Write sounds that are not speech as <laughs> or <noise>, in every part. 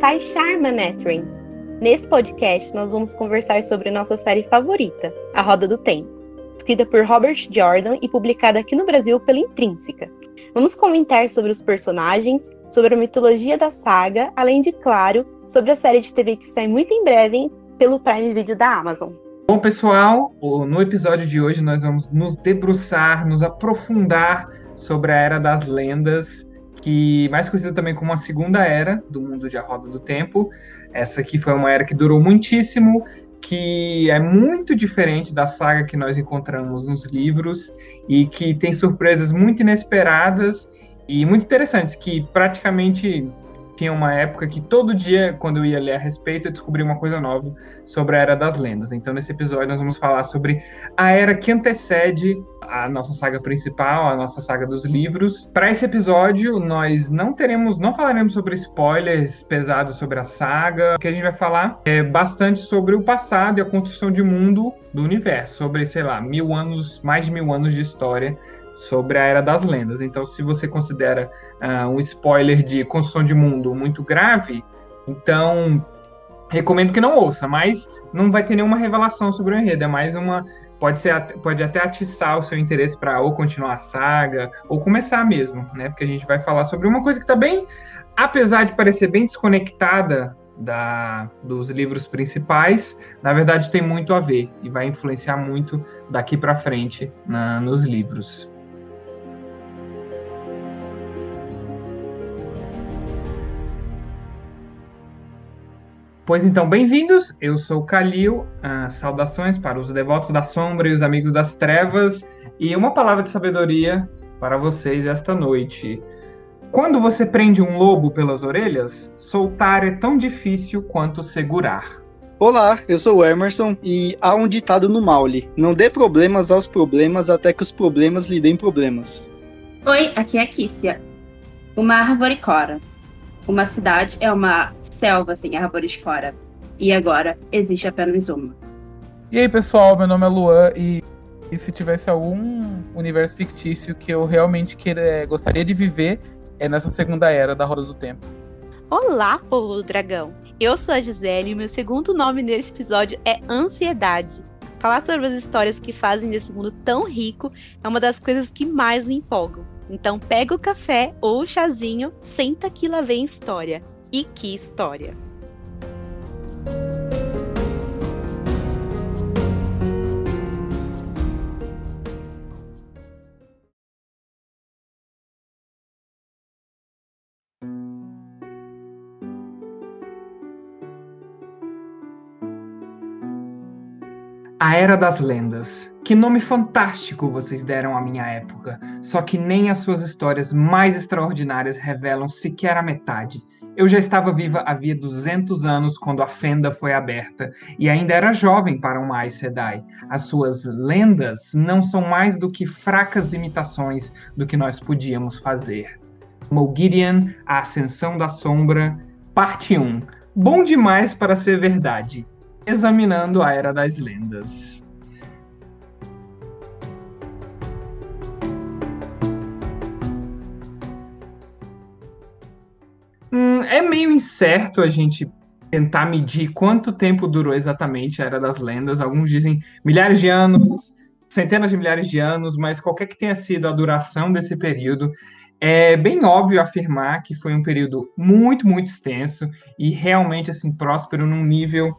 Taishar Manethrin. Nesse podcast, nós vamos conversar sobre nossa série favorita, A Roda do Tempo, escrita por Robert Jordan e publicada aqui no Brasil pela Intrínseca. Vamos comentar sobre os personagens, sobre a mitologia da saga, além de, claro, sobre a série de TV que sai muito em breve pelo Prime Video da Amazon. Bom, pessoal, no episódio de hoje nós vamos nos debruçar, nos aprofundar sobre a Era das Lendas que mais conhecida também como a segunda era do mundo de A Roda do Tempo. Essa aqui foi uma era que durou muitíssimo, que é muito diferente da saga que nós encontramos nos livros e que tem surpresas muito inesperadas e muito interessantes, que praticamente tinha uma época que todo dia, quando eu ia ler a respeito, eu descobri uma coisa nova sobre a Era das Lendas. Então, nesse episódio, nós vamos falar sobre a era que antecede a nossa saga principal, a nossa saga dos livros. Para esse episódio, nós não teremos, não falaremos sobre spoilers pesados sobre a saga. O que a gente vai falar é bastante sobre o passado e a construção de mundo do universo, sobre, sei lá, mil anos, mais de mil anos de história sobre a Era das Lendas. Então, se você considera uh, um spoiler de construção de mundo muito grave, então recomendo que não ouça, mas não vai ter nenhuma revelação sobre o enredo, é mais uma pode ser pode até atiçar o seu interesse para ou continuar a saga ou começar mesmo, né? Porque a gente vai falar sobre uma coisa que está bem, apesar de parecer bem desconectada da, dos livros principais, na verdade tem muito a ver e vai influenciar muito daqui para frente na, nos livros. Pois então, bem-vindos. Eu sou o Kalil. Uh, saudações para os devotos da sombra e os amigos das trevas. E uma palavra de sabedoria para vocês esta noite. Quando você prende um lobo pelas orelhas, soltar é tão difícil quanto segurar. Olá, eu sou o Emerson e há um ditado no Maule: não dê problemas aos problemas até que os problemas lhe deem problemas. Oi, aqui é a Kícia. Uma árvore cora. Uma cidade é uma selva sem árvores fora. E agora existe apenas uma. E aí, pessoal, meu nome é Luan e, e se tivesse algum universo fictício que eu realmente queira, é, gostaria de viver, é nessa segunda era da Roda do Tempo. Olá, povo do dragão! Eu sou a Gisele e meu segundo nome neste episódio é Ansiedade. Falar sobre as histórias que fazem desse mundo tão rico é uma das coisas que mais me empolgam. Então pega o café ou o chazinho, senta que lá vem história. E que história! A Era das Lendas. Que nome fantástico vocês deram à minha época. Só que nem as suas histórias mais extraordinárias revelam sequer a metade. Eu já estava viva havia 200 anos quando a fenda foi aberta e ainda era jovem para um Aes Sedai. As suas lendas não são mais do que fracas imitações do que nós podíamos fazer. Mogideon, a Ascensão da Sombra, Parte 1. Bom demais para ser verdade examinando a Era das Lendas. Hum, é meio incerto a gente tentar medir quanto tempo durou exatamente a Era das Lendas. Alguns dizem milhares de anos, centenas de milhares de anos, mas qualquer que tenha sido a duração desse período, é bem óbvio afirmar que foi um período muito, muito extenso e realmente assim próspero num nível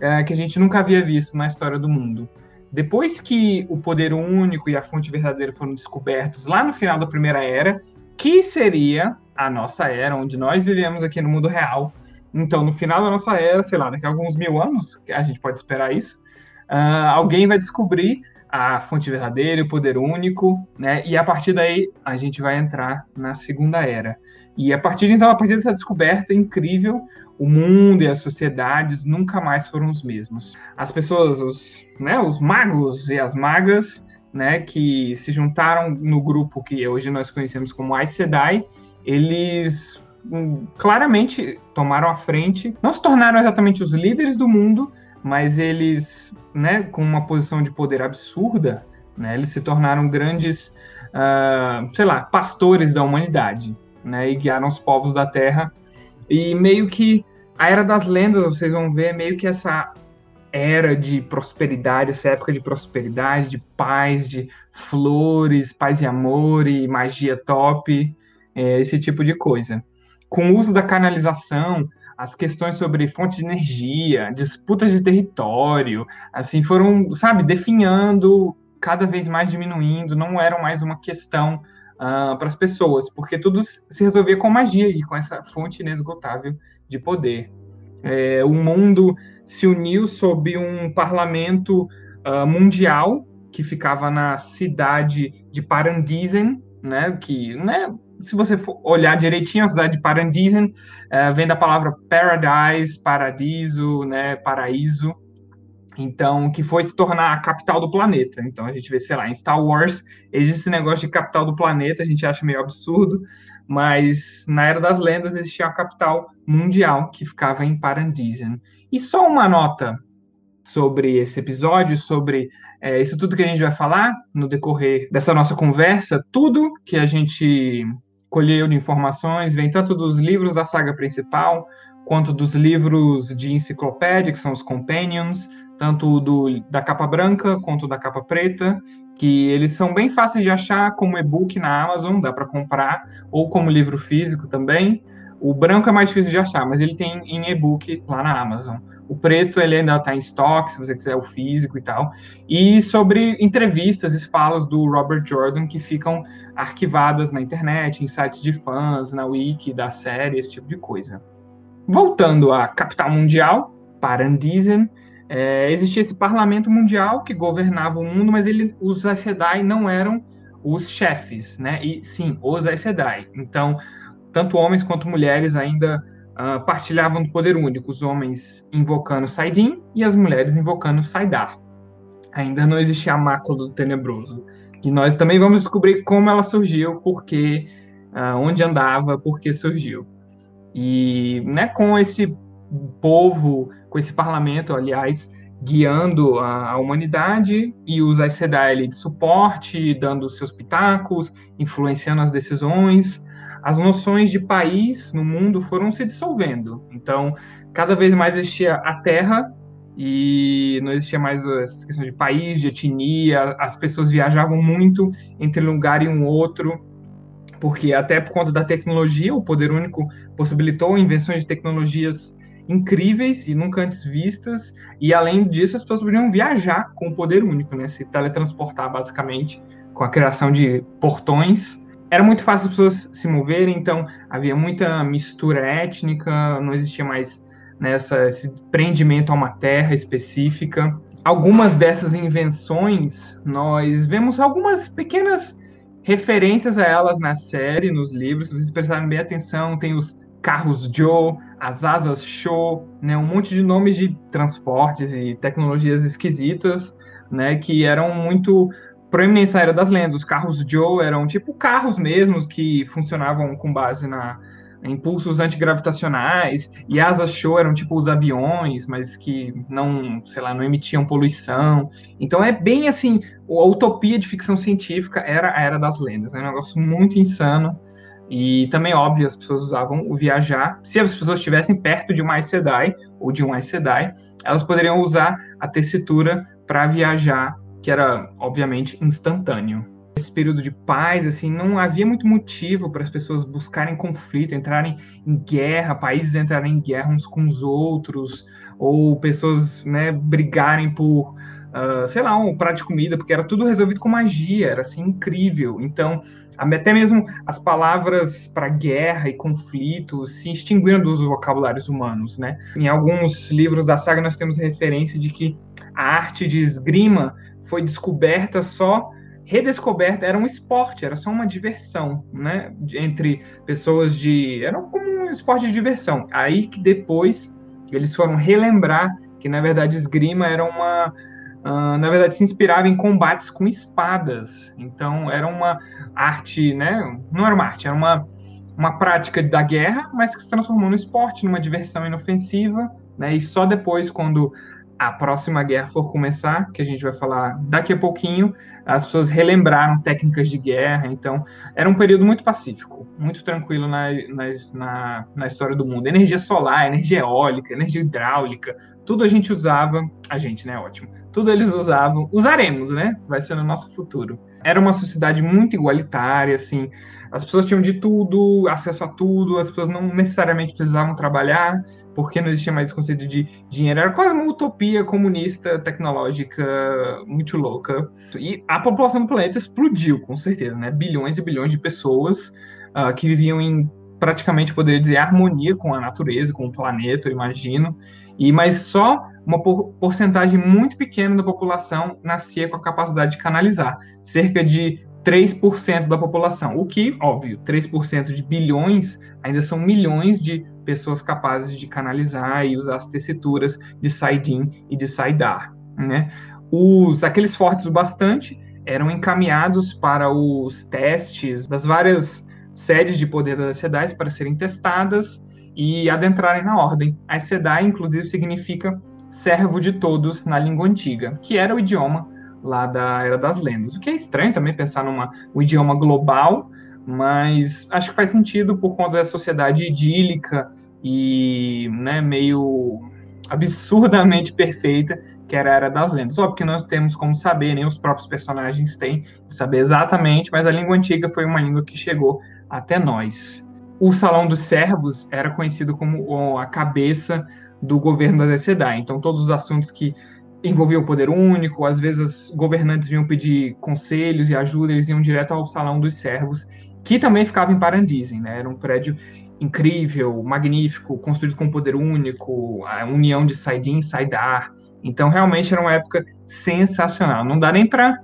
é, que a gente nunca havia visto na história do mundo. Depois que o poder único e a fonte verdadeira foram descobertos lá no final da Primeira Era, que seria a nossa era, onde nós vivemos aqui no mundo real, Então, no final da nossa era, sei lá, daqui a alguns mil anos, a gente pode esperar isso, uh, alguém vai descobrir a fonte verdadeira, o poder único, né? E a partir daí a gente vai entrar na segunda era. E a partir então, a partir dessa descoberta incrível, o mundo e as sociedades nunca mais foram os mesmos. As pessoas, os, né, os magos e as magas, né, que se juntaram no grupo que hoje nós conhecemos como Aes Sedai, eles hum, claramente tomaram a frente, não se tornaram exatamente os líderes do mundo, mas eles, né, com uma posição de poder absurda, né, eles se tornaram grandes, uh, sei lá, pastores da humanidade, né, e guiaram os povos da Terra. E meio que a Era das Lendas, vocês vão ver, meio que essa era de prosperidade, essa época de prosperidade, de paz, de flores, paz e amor e magia top, é, esse tipo de coisa. Com o uso da canalização, as questões sobre fontes de energia, disputas de território, assim, foram, sabe, definhando, cada vez mais diminuindo, não eram mais uma questão uh, para as pessoas, porque tudo se resolvia com magia e com essa fonte inesgotável de poder. É, o mundo se uniu sob um parlamento uh, mundial que ficava na cidade de Paradisen, né, que né, se você olhar direitinho, a cidade de Paradisen uh, vem da palavra paradise, paradiso, né, paraíso. Então, que foi se tornar a capital do planeta. Então, a gente vê, sei lá, em Star Wars, existe esse negócio de capital do planeta, a gente acha meio absurdo, mas na Era das Lendas existia a capital mundial, que ficava em Paradisen. E só uma nota sobre esse episódio, sobre é, isso tudo que a gente vai falar no decorrer dessa nossa conversa, tudo que a gente colheu de informações, vem tanto dos livros da saga principal, quanto dos livros de enciclopédia, que são os companions, tanto do, da capa branca quanto da capa preta, que eles são bem fáceis de achar como e-book na Amazon, dá para comprar, ou como livro físico também. O branco é mais difícil de achar, mas ele tem em e-book lá na Amazon. O preto ele ainda está em estoque, se você quiser o físico e tal. E sobre entrevistas e falas do Robert Jordan que ficam arquivadas na internet, em sites de fãs, na wiki da série, esse tipo de coisa. Voltando à capital mundial, Paradisen, é, existia esse parlamento mundial que governava o mundo, mas ele, os Aes Sedai não eram os chefes, né? E sim, os Aes Sedai. Então, tanto homens quanto mulheres ainda uh, partilhavam do poder único, os homens invocando Saidin e as mulheres invocando Saidar. Ainda não existia a mácula do tenebroso. E nós também vamos descobrir como ela surgiu, porque, uh, onde andava, por que surgiu. E né, com esse povo, com esse parlamento, aliás, guiando a, a humanidade e os Aes de suporte, dando seus pitacos, influenciando as decisões, as noções de país no mundo foram se dissolvendo. Então, cada vez mais existia a terra e não existia mais essa questão de país, de etnia, as pessoas viajavam muito entre um lugar e um outro, porque até por conta da tecnologia, o poder único possibilitou invenções de tecnologias incríveis e nunca antes vistas, e além disso as pessoas podiam viajar com o poder único, né, se teletransportar basicamente com a criação de portões era muito fácil as pessoas se moverem, então havia muita mistura étnica, não existia mais nessa né, esse prendimento a uma terra específica. Algumas dessas invenções, nós vemos algumas pequenas referências a elas na série, nos livros. Se vocês prestarem bem atenção, tem os carros Joe, as asas Show, né, um monte de nomes de transportes e tecnologias esquisitas, né, que eram muito proeminência era das lendas. Os carros Joe eram tipo carros mesmos que funcionavam com base na impulsos antigravitacionais e asas show eram tipo os aviões, mas que não, sei lá, não emitiam poluição. Então é bem assim, a utopia de ficção científica era a era das lendas, né? um negócio muito insano. E também, óbvio, as pessoas usavam o viajar. Se as pessoas estivessem perto de um Aes Sedai ou de um Aes Sedai, elas poderiam usar a tessitura para viajar que era obviamente instantâneo. Esse período de paz, assim, não havia muito motivo para as pessoas buscarem conflito, entrarem em guerra, países entrarem em guerra uns com os outros, ou pessoas, né, brigarem por uh, sei lá, um prato de comida, porque era tudo resolvido com magia, era assim incrível. Então, até mesmo as palavras para guerra e conflito se extinguiram dos vocabulários humanos, né? Em alguns livros da saga nós temos referência de que a arte de esgrima foi descoberta só redescoberta, era um esporte, era só uma diversão, né? Entre pessoas de. Era como um esporte de diversão. Aí que depois eles foram relembrar que, na verdade, esgrima era uma. Uh, na verdade, se inspirava em combates com espadas. Então, era uma arte, né? Não era uma arte, era uma, uma prática da guerra, mas que se transformou no esporte, numa diversão inofensiva. Né? E só depois, quando a próxima guerra for começar, que a gente vai falar daqui a pouquinho, as pessoas relembraram técnicas de guerra, então era um período muito pacífico, muito tranquilo na, na, na história do mundo. Energia solar, energia eólica, energia hidráulica, tudo a gente usava, a gente, né, ótimo, tudo eles usavam, usaremos, né, vai ser no nosso futuro. Era uma sociedade muito igualitária, assim, as pessoas tinham de tudo, acesso a tudo, as pessoas não necessariamente precisavam trabalhar, porque não existia mais esse conceito de dinheiro. Era quase uma utopia comunista, tecnológica, muito louca. E a população do planeta explodiu, com certeza, né? Bilhões e bilhões de pessoas uh, que viviam em praticamente, poderia dizer, harmonia com a natureza, com o planeta, eu imagino. E mas só uma por porcentagem muito pequena da população nascia com a capacidade de canalizar. Cerca de 3% da população, o que, óbvio, 3% de bilhões ainda são milhões de pessoas capazes de canalizar e usar as tessituras de side-in e de side-ar. Né? Os, aqueles fortes o bastante eram encaminhados para os testes das várias sedes de poder das Sedais para serem testadas e adentrarem na ordem. A Sedai, inclusive, significa servo de todos na língua antiga, que era o idioma lá da Era das Lendas. O que é estranho também pensar num um idioma global, mas acho que faz sentido por conta da sociedade idílica e né, meio absurdamente perfeita que era a Era das Lendas. Óbvio que nós temos como saber, nem os próprios personagens têm, saber exatamente, mas a língua antiga foi uma língua que chegou até nós. O Salão dos Servos era conhecido como a cabeça do governo das Sedai. Então, todos os assuntos que envolvia o poder único, às vezes os governantes vinham pedir conselhos e ajuda, eles iam direto ao Salão dos Servos, que também ficava em Paradisem, né? Era um prédio incrível, magnífico, construído com poder único, a união de Saidin e Saidar. Então, realmente era uma época sensacional. Não dá nem para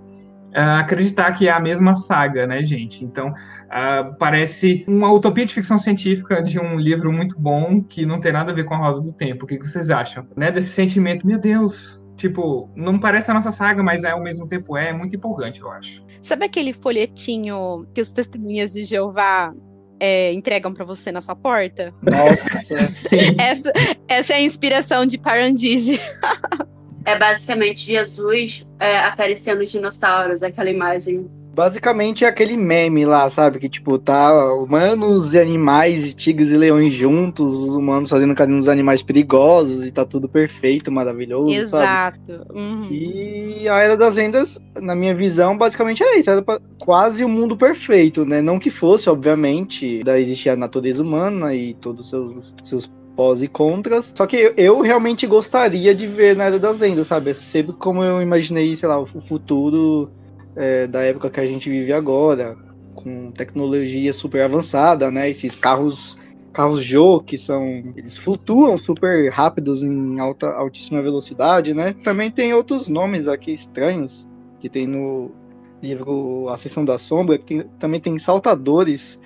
uh, acreditar que é a mesma saga, né, gente? Então, uh, parece uma utopia de ficção científica de um livro muito bom que não tem nada a ver com a roda do tempo. O que vocês acham? Né? Desse sentimento, meu Deus, Tipo, não parece a nossa saga, mas é, ao mesmo tempo é, é muito empolgante, eu acho. Sabe aquele folhetinho que os testemunhas de Jeová é, entregam para você na sua porta? Nossa, sim. <laughs> Essa, essa é a inspiração de Paradise. <laughs> é basicamente Jesus é, acariciando os dinossauros, aquela imagem Basicamente é aquele meme lá, sabe? Que tipo, tá humanos e animais, tigres e leões juntos, os humanos fazendo carinho nos animais perigosos e tá tudo perfeito, maravilhoso. Exato. Uhum. E a Era das Lendas, na minha visão, basicamente era isso. Era quase o um mundo perfeito, né? Não que fosse, obviamente, da existia a natureza humana e todos os seus, seus pós e contras. Só que eu, eu, realmente gostaria de ver na Era das Lendas, sabe? É sempre como eu imaginei, sei lá, o futuro é, da época que a gente vive agora, com tecnologia super avançada, né? Esses carros carros Jô, que são eles flutuam super rápidos em alta altíssima velocidade, né? Também tem outros nomes aqui estranhos que tem no livro A Sessão da Sombra, que também tem saltadores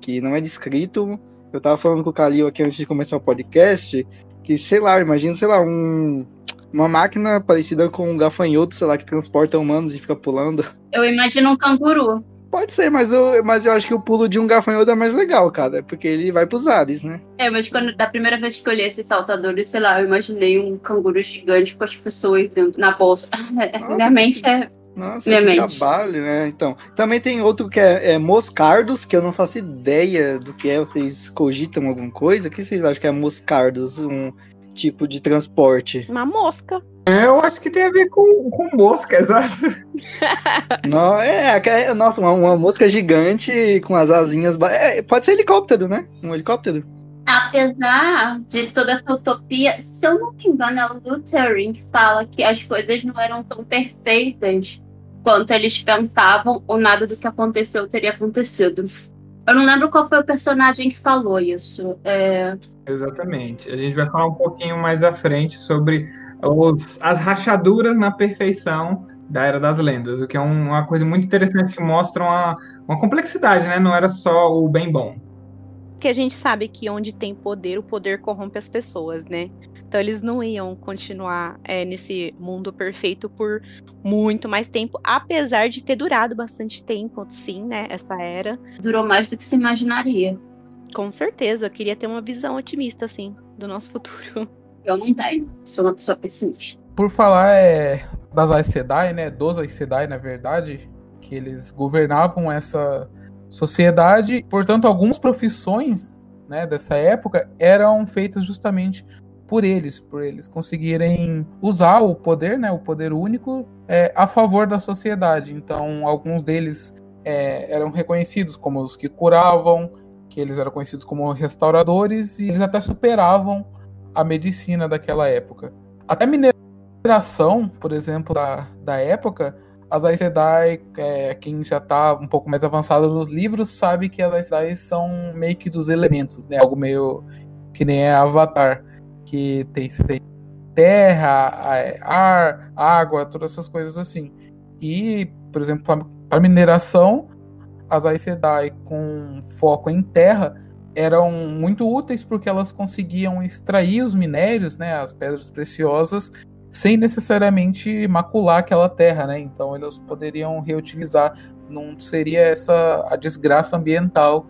que não é descrito. Eu tava falando com o Kalil aqui antes de começar o podcast, que sei lá, imagina, sei lá, um uma máquina parecida com um gafanhoto, sei lá, que transporta humanos e fica pulando. Eu imagino um canguru. Pode ser, mas eu, mas eu acho que o pulo de um gafanhoto é mais legal, cara. Porque ele vai pros ares, né? É, mas quando, da primeira vez que eu li esses saltadores, sei lá, eu imaginei um canguru gigante com as pessoas dentro na bolsa. <laughs> Nossa, Minha mente é. Nossa, Minha que mente. trabalho, né? Então, também tem outro que é, é, moscardos, que eu não faço ideia do que é. Vocês cogitam alguma coisa? O que vocês acham que é moscardos? Um, tipo de transporte? Uma mosca. É, eu acho que tem a ver com, com mosca, <laughs> exato. Não, é, é, nossa, uma, uma mosca gigante com as asinhas. É, pode ser helicóptero, né? Um helicóptero. Apesar de toda essa utopia, se eu não me engano, é o Lutheran que fala que as coisas não eram tão perfeitas quanto eles pensavam, ou nada do que aconteceu teria acontecido. Eu não lembro qual foi o personagem que falou isso. É... Exatamente. A gente vai falar um pouquinho mais à frente sobre os, as rachaduras na perfeição da Era das Lendas, o que é uma coisa muito interessante que mostra uma, uma complexidade, né? Não era só o bem bom. Porque a gente sabe que onde tem poder, o poder corrompe as pessoas, né? Então eles não iam continuar é, nesse mundo perfeito por muito mais tempo, apesar de ter durado bastante tempo, sim, né? Essa era. Durou mais do que se imaginaria. Com certeza, eu queria ter uma visão otimista, assim, do nosso futuro. <laughs> Eu não tenho, sou uma pessoa pessimista. Por falar é, das Aes Sedai, né? Dos Aes Sedai, na verdade, que eles governavam essa sociedade. Portanto, algumas profissões né, dessa época eram feitas justamente por eles, por eles conseguirem usar o poder, né, o poder único, é, a favor da sociedade. Então, alguns deles é, eram reconhecidos como os que curavam, que eles eram conhecidos como restauradores e eles até superavam a medicina daquela época. Até mineração, por exemplo, da, da época, as Aes Sedai, é, quem já está um pouco mais avançado nos livros, sabe que as Aes Sedai são meio que dos elementos, né? Algo meio que nem é Avatar, que tem, tem terra, é, ar, água, todas essas coisas assim. E, por exemplo, para mineração, as Aes Sedai com foco em terra eram muito úteis porque elas conseguiam extrair os minérios, né, as pedras preciosas, sem necessariamente macular aquela terra, né? Então eles poderiam reutilizar, não seria essa a desgraça ambiental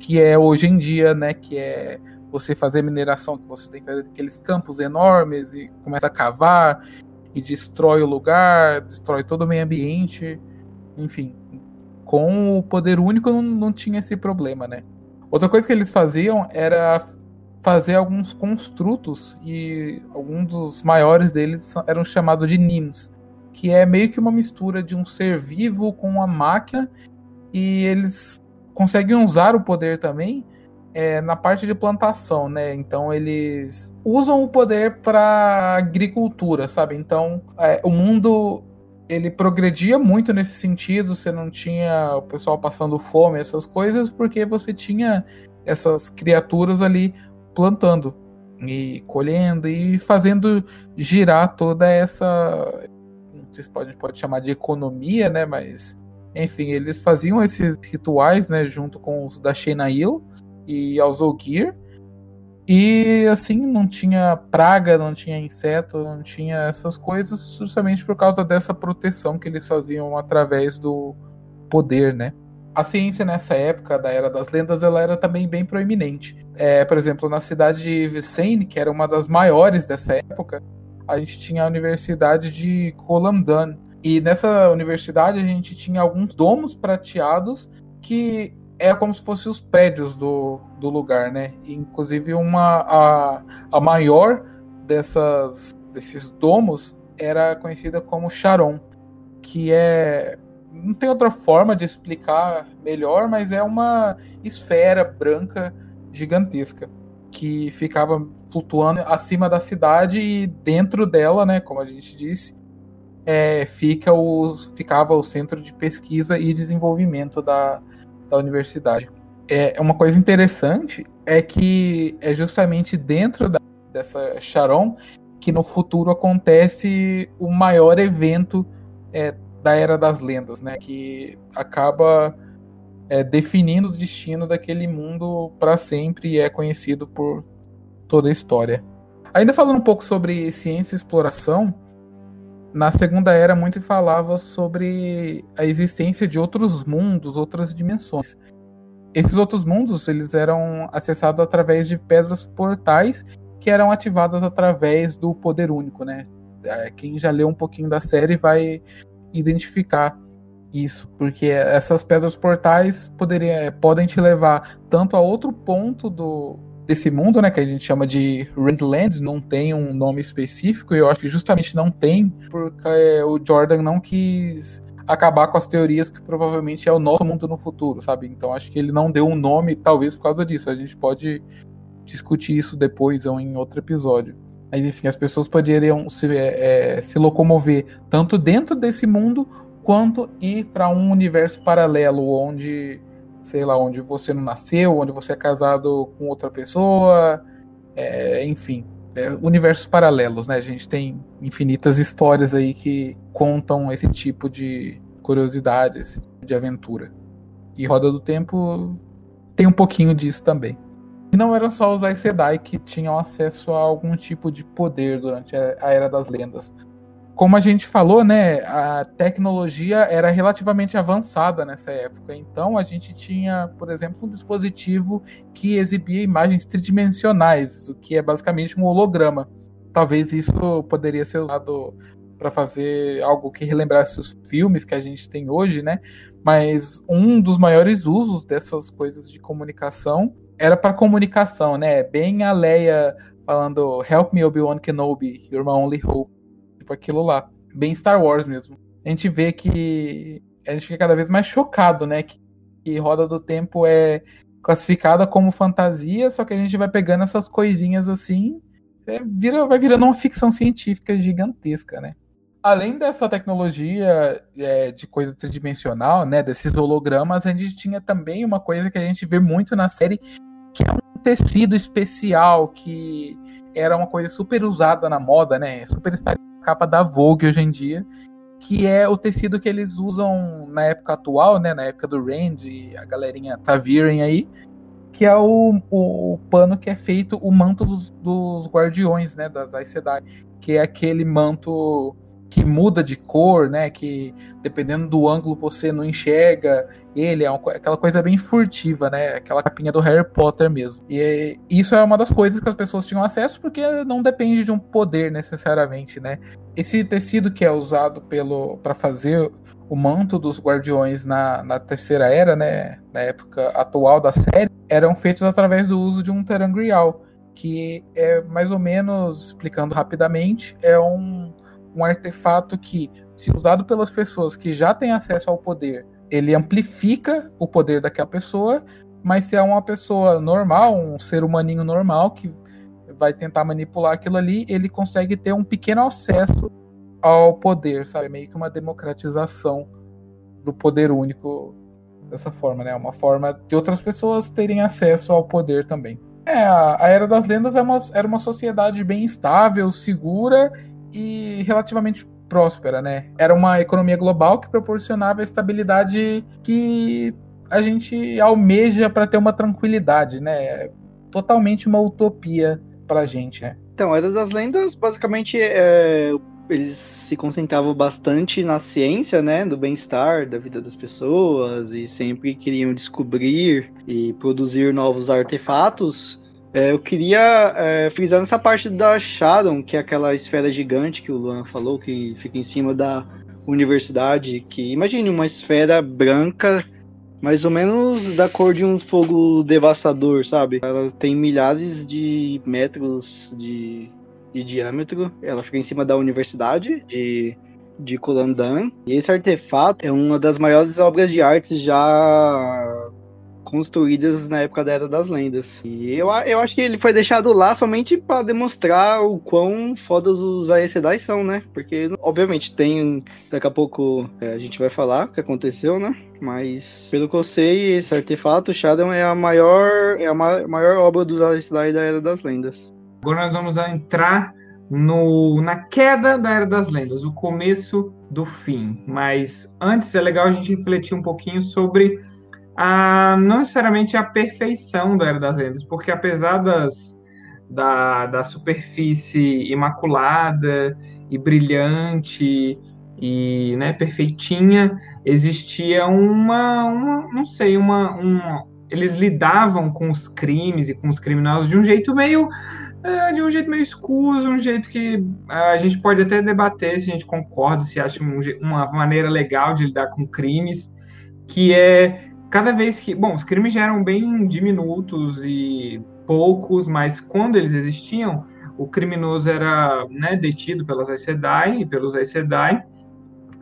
que é hoje em dia, né? Que é você fazer mineração, que você tem que fazer aqueles campos enormes e começa a cavar e destrói o lugar, destrói todo o meio ambiente, enfim. Com o poder único não, não tinha esse problema, né? Outra coisa que eles faziam era fazer alguns construtos e alguns dos maiores deles eram chamados de nims, que é meio que uma mistura de um ser vivo com uma máquina e eles conseguem usar o poder também é, na parte de plantação, né? Então eles usam o poder para agricultura, sabe? Então é, o mundo ele progredia muito nesse sentido. Você não tinha o pessoal passando fome, essas coisas, porque você tinha essas criaturas ali plantando e colhendo e fazendo girar toda essa. Não sei se pode, pode chamar de economia, né? Mas, enfim, eles faziam esses rituais, né? Junto com os da Shenail e aos Ogir. E assim, não tinha praga, não tinha inseto, não tinha essas coisas, justamente por causa dessa proteção que eles faziam através do poder, né? A ciência nessa época da Era das Lendas ela era também bem proeminente. É, por exemplo, na cidade de Vicene, que era uma das maiores dessa época, a gente tinha a Universidade de Colamdan. E nessa universidade a gente tinha alguns domos prateados que era como se fossem os prédios do, do lugar, né? inclusive uma a, a maior dessas desses domos era conhecida como Charon, que é não tem outra forma de explicar melhor, mas é uma esfera branca gigantesca que ficava flutuando acima da cidade e dentro dela, né, como a gente disse, é, fica os, ficava o centro de pesquisa e desenvolvimento da, da universidade. É uma coisa interessante é que é justamente dentro da, dessa Charon que no futuro acontece o maior evento é, da Era das Lendas, né? Que acaba é, definindo o destino daquele mundo para sempre e é conhecido por toda a história. Ainda falando um pouco sobre ciência e exploração, na Segunda Era muito falava sobre a existência de outros mundos, outras dimensões. Esses outros mundos eles eram acessados através de pedras portais que eram ativadas através do poder único, né? É, quem já leu um pouquinho da série vai identificar isso, porque essas pedras portais poderiam, é, podem te levar tanto a outro ponto do desse mundo, né, que a gente chama de Randland, não tem um nome específico, e eu acho que justamente não tem, porque o Jordan não quis acabar com as teorias que provavelmente é o nosso mundo no futuro, sabe? Então acho que ele não deu um nome, talvez por causa disso. A gente pode discutir isso depois ou em outro episódio. Mas enfim, as pessoas poderiam se, é, é se locomover tanto dentro desse mundo quanto ir para um universo paralelo onde, sei lá, onde você não nasceu, onde você é casado com outra pessoa, é, enfim, é, universos paralelos, né? A gente tem infinitas histórias aí que contam esse tipo de curiosidade, esse tipo de aventura. E Roda do Tempo tem um pouquinho disso também. E não eram só os Aes Sedai que tinham acesso a algum tipo de poder durante a Era das Lendas. Como a gente falou, né, a tecnologia era relativamente avançada nessa época. Então a gente tinha, por exemplo, um dispositivo que exibia imagens tridimensionais, o que é basicamente um holograma. Talvez isso poderia ser usado para fazer algo que relembrasse os filmes que a gente tem hoje, né? Mas um dos maiores usos dessas coisas de comunicação era para comunicação, né? Bem a Leia falando Help me Obi-Wan Kenobi, you're my only hope. Tipo aquilo lá. Bem Star Wars mesmo. A gente vê que a gente fica cada vez mais chocado, né? Que, que Roda do Tempo é classificada como fantasia, só que a gente vai pegando essas coisinhas assim, é, vira, vai virando uma ficção científica gigantesca, né? além dessa tecnologia é, de coisa tridimensional, né, desses hologramas, a gente tinha também uma coisa que a gente vê muito na série, que é um tecido especial que era uma coisa super usada na moda, né, super está na capa da Vogue hoje em dia, que é o tecido que eles usam na época atual, né, na época do Rand e a galerinha Taviren aí, que é o, o, o, pano que é feito o manto dos, dos guardiões, né, das Aes Sedai, que é aquele manto que muda de cor, né? Que dependendo do ângulo você não enxerga ele, é uma, aquela coisa bem furtiva, né? Aquela capinha do Harry Potter mesmo. E isso é uma das coisas que as pessoas tinham acesso porque não depende de um poder necessariamente, né? Esse tecido que é usado pelo para fazer o manto dos guardiões na, na terceira era, né? Na época atual da série, eram feitos através do uso de um terangrial, que é mais ou menos, explicando rapidamente, é um um artefato que, se usado pelas pessoas que já têm acesso ao poder, ele amplifica o poder daquela pessoa, mas se é uma pessoa normal, um ser humaninho normal que vai tentar manipular aquilo ali, ele consegue ter um pequeno acesso ao poder, sabe? Meio que uma democratização do poder único dessa forma, né? Uma forma de outras pessoas terem acesso ao poder também. É, a Era das Lendas é uma, era uma sociedade bem estável, segura e relativamente próspera, né? Era uma economia global que proporcionava a estabilidade que a gente almeja para ter uma tranquilidade, né? Totalmente uma utopia para a gente, né? Então, Era das Lendas, basicamente, é, eles se concentravam bastante na ciência, né, do bem-estar da vida das pessoas e sempre queriam descobrir e produzir novos artefatos é, eu queria é, frisar nessa parte da Shadow, que é aquela esfera gigante que o Luan falou, que fica em cima da universidade, que imagine uma esfera branca, mais ou menos da cor de um fogo devastador, sabe? Ela tem milhares de metros de, de diâmetro, ela fica em cima da universidade de, de Kulandan, e esse artefato é uma das maiores obras de arte já construídas na época da Era das Lendas. E eu, eu acho que ele foi deixado lá somente para demonstrar o quão fodas os Aes Sedai são, né? Porque, obviamente, tem. Daqui a pouco é, a gente vai falar o que aconteceu, né? Mas, pelo que eu sei, esse artefato, Shadow, é a maior, é a maior obra dos Aes Sedai da Era das Lendas. Agora nós vamos entrar no, na queda da Era das Lendas, o começo do fim. Mas antes é legal a gente refletir um pouquinho sobre a, não necessariamente a perfeição da Era das Lendas, porque apesar das, da, da superfície imaculada e brilhante e né, perfeitinha, existia uma, uma não sei, uma, uma, eles lidavam com os crimes e com os criminosos de um jeito meio é, de um jeito meio escuso, um jeito que a gente pode até debater se a gente concorda, se acha um, uma maneira legal de lidar com crimes, que é cada vez que. Bom, os crimes já eram bem diminutos e poucos, mas quando eles existiam, o criminoso era né, detido pelas Aes Sedai e pelos Aes Sedai,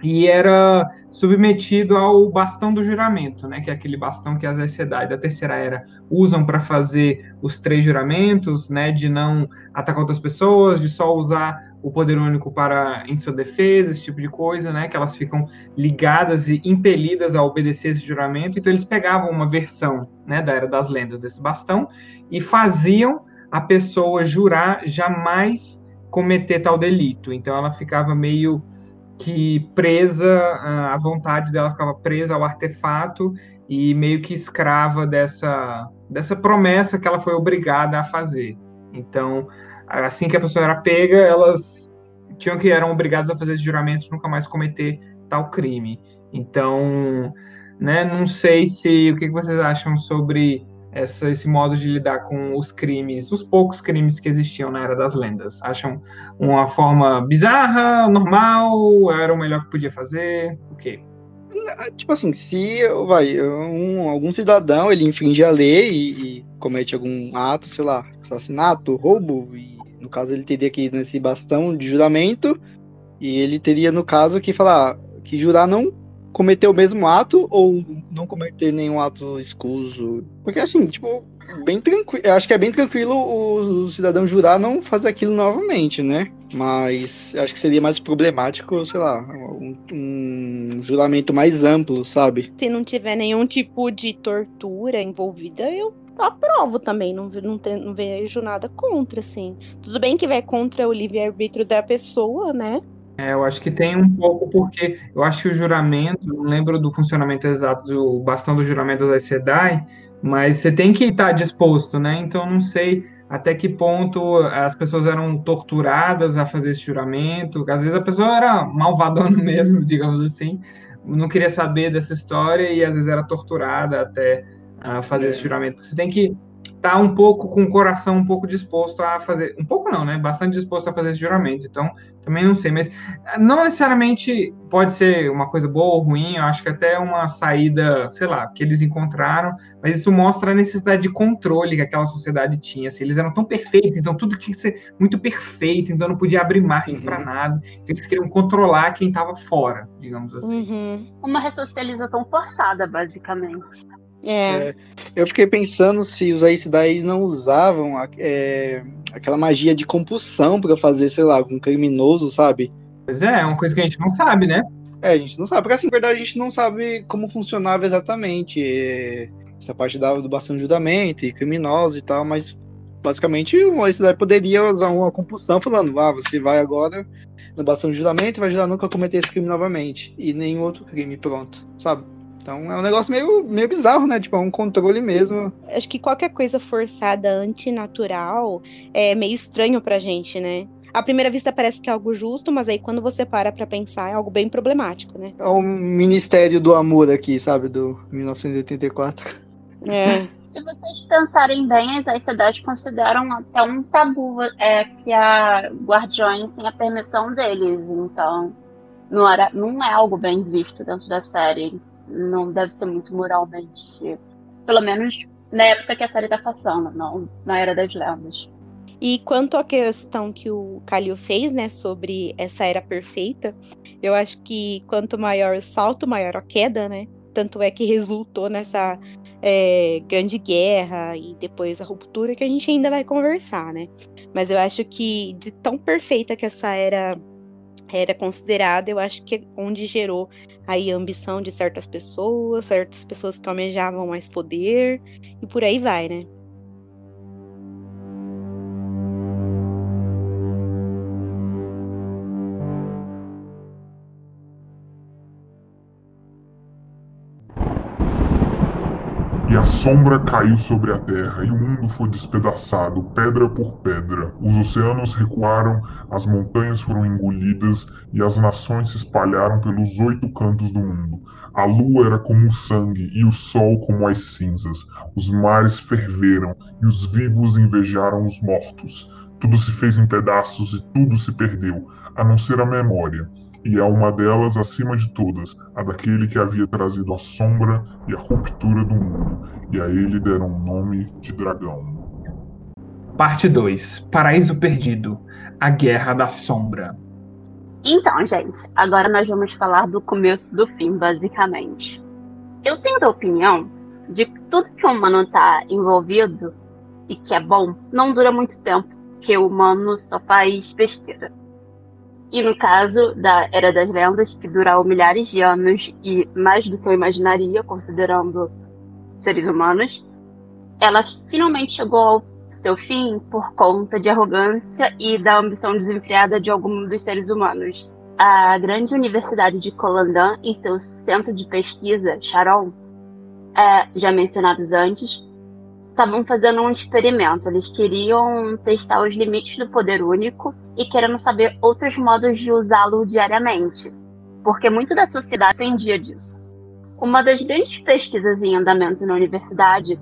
e era submetido ao bastão do juramento, né, que é aquele bastão que as Aes Sedai da Terceira Era usam para fazer os três juramentos, né, de não atacar outras pessoas, de só usar o poder único para em sua defesa, esse tipo de coisa, né, que elas ficam ligadas e impelidas a obedecer esse juramento. Então eles pegavam uma versão, né, da Era das Lendas desse bastão e faziam a pessoa jurar jamais cometer tal delito. Então ela ficava meio que presa, a vontade dela ficava presa ao artefato e meio que escrava dessa, dessa promessa que ela foi obrigada a fazer. Então, assim que a pessoa era pega, elas tinham que eram obrigadas a fazer esse juramento nunca mais cometer tal crime. Então, né, não sei se o que vocês acham sobre essa, esse modo de lidar com os crimes, os poucos crimes que existiam na Era das Lendas? Acham uma forma bizarra, normal? Era o melhor que podia fazer? O quê? Tipo assim, se vai, um, algum cidadão ele infringe a lei e, e, comete algum ato, sei lá, assassinato, roubo, e no caso ele teria que ir nesse bastão de juramento, e ele teria, no caso, que falar que jurar não cometer o mesmo ato ou não cometer nenhum ato escuso. Porque assim, tipo, bem tranquilo. Eu acho que é bem tranquilo o, o, cidadão jurar não fazer aquilo novamente, né? Mas acho que seria mais problemático, sei lá, um, um juramento mais amplo, sabe? Se não tiver nenhum tipo de tortura envolvida, eu aprovo também, não, não, tem, não vejo nada contra, assim. Tudo bem que vai contra o livre-arbítrio da pessoa, né? É, eu acho que tem um pouco, porque eu acho que o juramento, não lembro do funcionamento exato do bastão do juramento da SEDAI, mas você tem que estar disposto, né? Então não sei até que ponto as pessoas eram torturadas a fazer esse juramento. Às vezes a pessoa era malvadona <laughs> mesmo, digamos assim, não queria saber dessa história e às vezes era torturada até a fazer é. esse juramento. Você tem que tá um pouco com o coração um pouco disposto a fazer, um pouco não, né? Bastante disposto a fazer esse juramento. Então, também não sei, mas não necessariamente pode ser uma coisa boa ou ruim, eu acho que até uma saída, sei lá, que eles encontraram, mas isso mostra a necessidade de controle que aquela sociedade tinha. Assim, eles eram tão perfeitos, então tudo tinha que ser muito perfeito, então não podia abrir margem uhum. para nada. Então, eles queriam controlar quem estava fora, digamos assim. Uhum. Uma ressocialização forçada, basicamente. É. é. eu fiquei pensando se os Aes não usavam é, aquela magia de compulsão para fazer, sei lá, algum criminoso, sabe? Pois é, é uma coisa que a gente não sabe, né? É, a gente não sabe, porque assim, na verdade, a gente não sabe como funcionava exatamente é, essa parte da, do bastão de julgamento e criminosos e tal, mas basicamente o Aes poderia usar uma compulsão falando, ah, você vai agora no bastão de juramento e vai jurar nunca cometer esse crime novamente. E nenhum outro crime, pronto, sabe? Então é um negócio meio, meio bizarro, né? Tipo, é um controle mesmo. Acho que qualquer coisa forçada, antinatural, é meio estranho pra gente, né? À primeira vista parece que é algo justo, mas aí quando você para pra pensar é algo bem problemático, né? É o Ministério do Amor aqui, sabe? Do 1984. É. <laughs> Se vocês pensarem bem, as cidades consideram até um tabu é, que a Guardiões sem a permissão deles. Então, não, era, não é algo bem visto dentro da série não deve ser muito moralmente. Pelo menos na época que a série tá passando, não na Era das Lendas. E quanto à questão que o Calil fez, né, sobre essa era perfeita, eu acho que quanto maior o salto, maior a queda, né? Tanto é que resultou nessa é, grande guerra e depois a ruptura que a gente ainda vai conversar, né? Mas eu acho que de tão perfeita que essa era era considerada, eu acho que é onde gerou aí a ambição de certas pessoas, certas pessoas que almejavam mais poder e por aí vai, né? Sombra caiu sobre a terra e o mundo foi despedaçado, pedra por pedra. Os oceanos recuaram, as montanhas foram engolidas e as nações se espalharam pelos oito cantos do mundo. A lua era como o sangue e o sol como as cinzas. Os mares ferveram e os vivos invejaram os mortos. Tudo se fez em pedaços e tudo se perdeu, a não ser a memória e a uma delas, acima de todas, a daquele que havia trazido a sombra e a ruptura do mundo, e a ele deram o nome de dragão. Parte 2 Paraíso Perdido A Guerra da Sombra Então, gente, agora nós vamos falar do começo do fim, basicamente. Eu tenho a opinião de que tudo que o humano está envolvido e que é bom não dura muito tempo, que o humano só faz besteira. E no caso da Era das Lendas, que durou milhares de anos e mais do que eu imaginaria, considerando seres humanos, ela finalmente chegou ao seu fim por conta de arrogância e da ambição desenfreada de alguns dos seres humanos. A grande Universidade de Colandan e seu centro de pesquisa, Sharon, é, já mencionados antes, estavam fazendo um experimento. Eles queriam testar os limites do poder único e querendo saber outros modos de usá-lo diariamente, porque muito da sociedade dependia disso. Uma das grandes pesquisas em andamento na universidade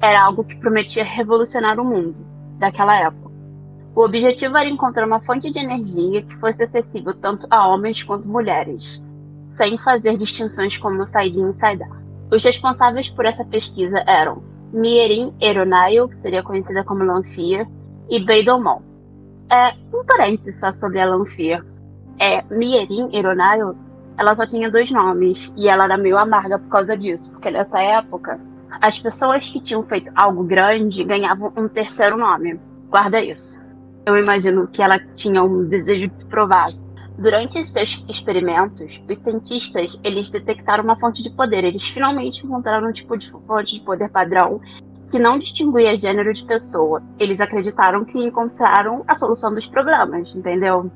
era algo que prometia revolucionar o mundo daquela época. O objetivo era encontrar uma fonte de energia que fosse acessível tanto a homens quanto mulheres, sem fazer distinções como Saidin e Saidar. Os responsáveis por essa pesquisa eram Mierin Eronail, que seria conhecida como Lanfear, e Beidomon. É, um parênteses só sobre a Lanfear. É, Mierin Eronail, ela só tinha dois nomes, e ela era meio amarga por causa disso, porque nessa época, as pessoas que tinham feito algo grande ganhavam um terceiro nome. Guarda isso. Eu imagino que ela tinha um desejo de se provar. Durante seus experimentos, os cientistas eles detectaram uma fonte de poder. Eles finalmente encontraram um tipo de fonte de poder padrão que não distinguia gênero de pessoa. Eles acreditaram que encontraram a solução dos problemas, entendeu?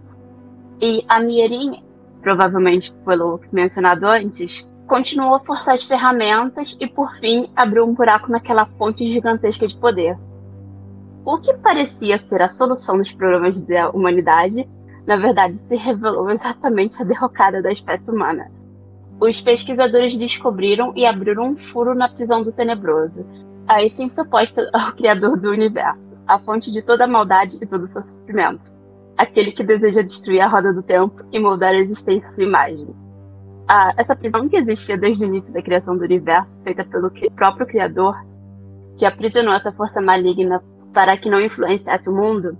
E a Mierin, provavelmente pelo mencionado antes, continuou a forçar as ferramentas e, por fim, abriu um buraco naquela fonte gigantesca de poder. O que parecia ser a solução dos problemas da humanidade na verdade, se revelou <laughs> exatamente a derrocada da espécie humana. Os pesquisadores descobriram e abriram um furo na prisão do Tenebroso, a essência oposta ao Criador do universo, a fonte de toda a maldade e todo o seu sofrimento, aquele que deseja destruir a roda do tempo e moldar a existência à sua imagem. Ah, essa prisão que existia desde o início da criação do universo, feita pelo próprio Criador, que aprisionou essa força maligna para que não influenciasse o mundo,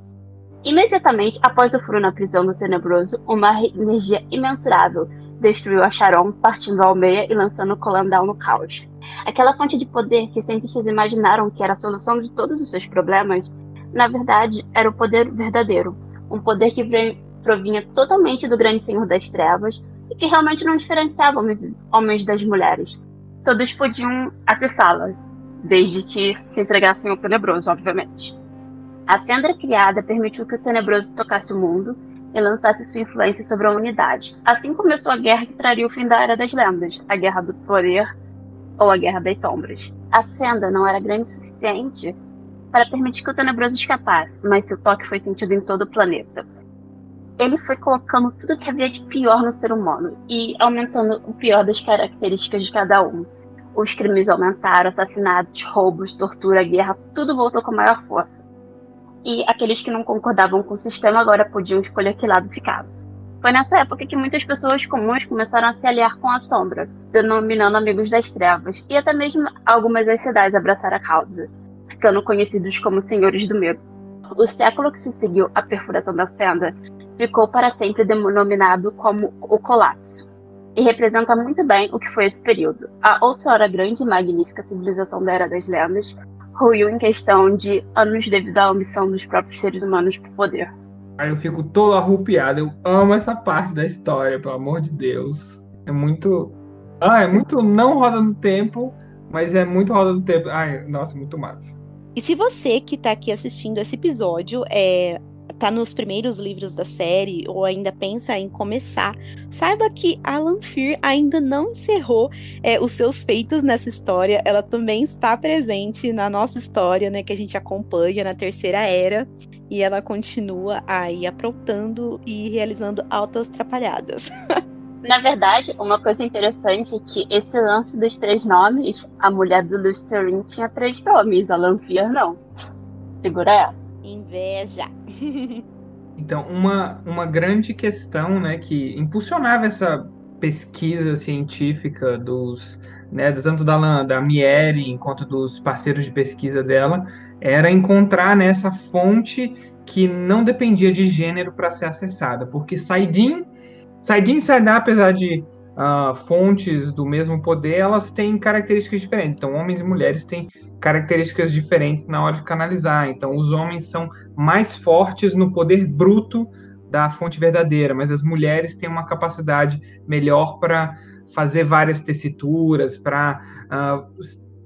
Imediatamente após o furo na prisão do Tenebroso, uma energia imensurável destruiu a Sharon, partindo a almeia e lançando Colandal no caos. Aquela fonte de poder que os cientistas imaginaram que era a solução de todos os seus problemas, na verdade, era o poder verdadeiro. Um poder que provinha totalmente do grande Senhor das Trevas e que realmente não diferenciava os homens das mulheres. Todos podiam acessá-la, desde que se entregassem ao Tenebroso, obviamente. A fenda criada permitiu que o Tenebroso tocasse o mundo e lançasse sua influência sobre a humanidade. Assim começou a guerra que traria o fim da Era das Lendas, a Guerra do Poder ou a Guerra das Sombras. A fenda não era grande o suficiente para permitir que o Tenebroso escapasse, mas seu toque foi sentido em todo o planeta. Ele foi colocando tudo que havia de pior no ser humano e aumentando o pior das características de cada um. Os crimes aumentaram, assassinatos, roubos, tortura, guerra, tudo voltou com maior força e aqueles que não concordavam com o sistema agora podiam escolher que lado ficavam. Foi nessa época que muitas pessoas comuns começaram a se aliar com a sombra, denominando amigos das trevas, e até mesmo algumas das cidades abraçaram a causa, ficando conhecidos como senhores do medo. O século que se seguiu à perfuração da fenda ficou para sempre denominado como o colapso, e representa muito bem o que foi esse período. A outrora grande e magnífica civilização da Era das Lendas ruiu em questão de anos devido à omissão dos próprios seres humanos por poder. Aí eu fico todo arrupiado. Eu amo essa parte da história, pelo amor de Deus. É muito. Ah, é muito não roda do tempo, mas é muito roda do tempo. Ai, nossa, muito massa. E se você que está aqui assistindo esse episódio é, tá nos primeiros livros da série ou ainda pensa em começar, saiba que a Lanfear ainda não encerrou é, os seus feitos nessa história. Ela também está presente na nossa história, né, que a gente acompanha na Terceira Era. E ela continua aí aprontando e realizando altas atrapalhadas. <laughs> Na verdade, uma coisa interessante é que esse lance dos três nomes, a mulher do Lusterin tinha três nomes, a Lanfear não. Segura essa. Inveja. <laughs> então, uma, uma grande questão né, que impulsionava essa pesquisa científica dos né, tanto da, da Mieri quanto dos parceiros de pesquisa dela era encontrar nessa né, fonte que não dependia de gênero para ser acessada, porque Saidin Saidin e apesar de uh, fontes do mesmo poder, elas têm características diferentes. Então, homens e mulheres têm características diferentes na hora de canalizar. Então, os homens são mais fortes no poder bruto da fonte verdadeira, mas as mulheres têm uma capacidade melhor para fazer várias tessituras, para uh,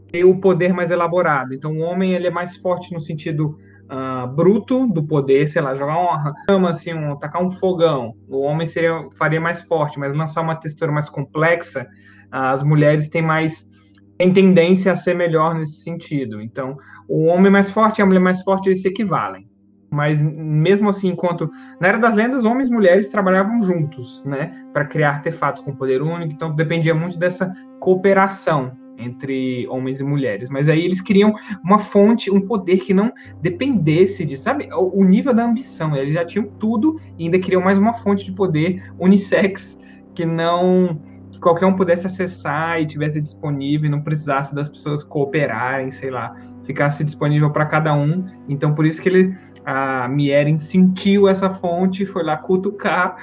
ter o poder mais elaborado. Então, o homem ele é mais forte no sentido uh, bruto do poder, sei lá, jogar uma cama, assim, um, tacar um fogão. O homem seria, faria mais forte, mas lançar uma textura mais complexa, as mulheres têm mais têm tendência a ser melhor nesse sentido. Então, o homem mais forte e a mulher mais forte eles se equivalem. Mas mesmo assim, enquanto na era das lendas, homens e mulheres trabalhavam juntos, né, para criar artefatos com poder único. Então, dependia muito dessa cooperação entre homens e mulheres. Mas aí eles queriam uma fonte, um poder que não dependesse de, sabe, o, nível da ambição. Eles já tinham tudo e ainda queriam mais uma fonte de poder unissex que não que qualquer um pudesse acessar e tivesse disponível, não precisasse das pessoas cooperarem, sei lá, ficasse disponível para cada um. Então por isso que ele a Mieren sentiu essa fonte, foi lá cutucar